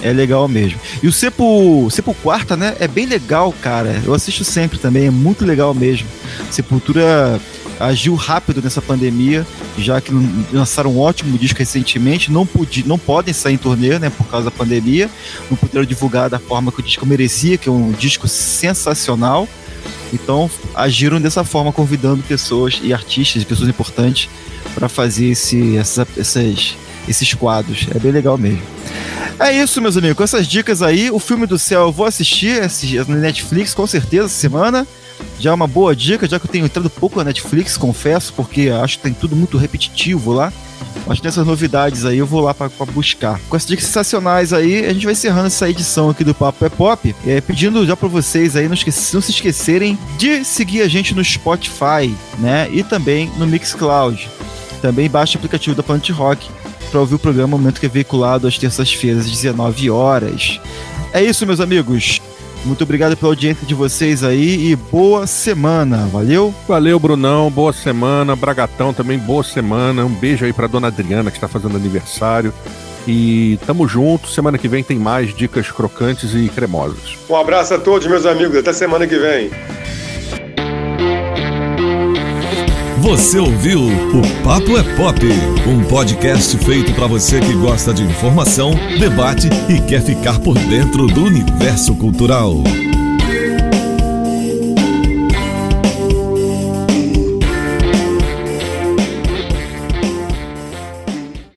é legal mesmo. E o Cepo, Cepo Quarta, né? É bem legal, cara. Eu assisto sempre também, é muito legal mesmo. Sepultura agiu rápido nessa pandemia, já que lançaram um ótimo disco recentemente, não, podia, não podem sair em turnê, né, por causa da pandemia, não puderam divulgar da forma que o disco merecia, que é um disco sensacional. Então, agiram dessa forma, convidando pessoas e artistas, pessoas importantes, para fazer esse, essas, essas, esses quadros. É bem legal mesmo. É isso, meus amigos. Com essas dicas aí, o filme do céu eu vou assistir, na Netflix com certeza essa semana. Já é uma boa dica, já que eu tenho entrado pouco na Netflix, confesso, porque acho que tem tudo muito repetitivo lá. Acho que nessas novidades aí eu vou lá para buscar. Com essas dicas sensacionais aí, a gente vai encerrando essa edição aqui do Papo é Pop. É, pedindo já para vocês aí, não, esqueci, não se esquecerem de seguir a gente no Spotify, né? E também no Mixcloud. Também baixe o aplicativo da Planet Rock para ouvir o programa Momento que é veiculado às terças-feiras às 19 horas. É isso, meus amigos. Muito obrigado pela audiência de vocês aí e boa semana. Valeu? Valeu, Brunão. Boa semana. Bragatão também, boa semana. Um beijo aí pra dona Adriana que está fazendo aniversário. E tamo junto. Semana que vem tem mais dicas crocantes e cremosas. Um abraço a todos, meus amigos. Até semana que vem. Você ouviu o Papo é Pop, um podcast feito para você que gosta de informação, debate e quer ficar por dentro do universo cultural.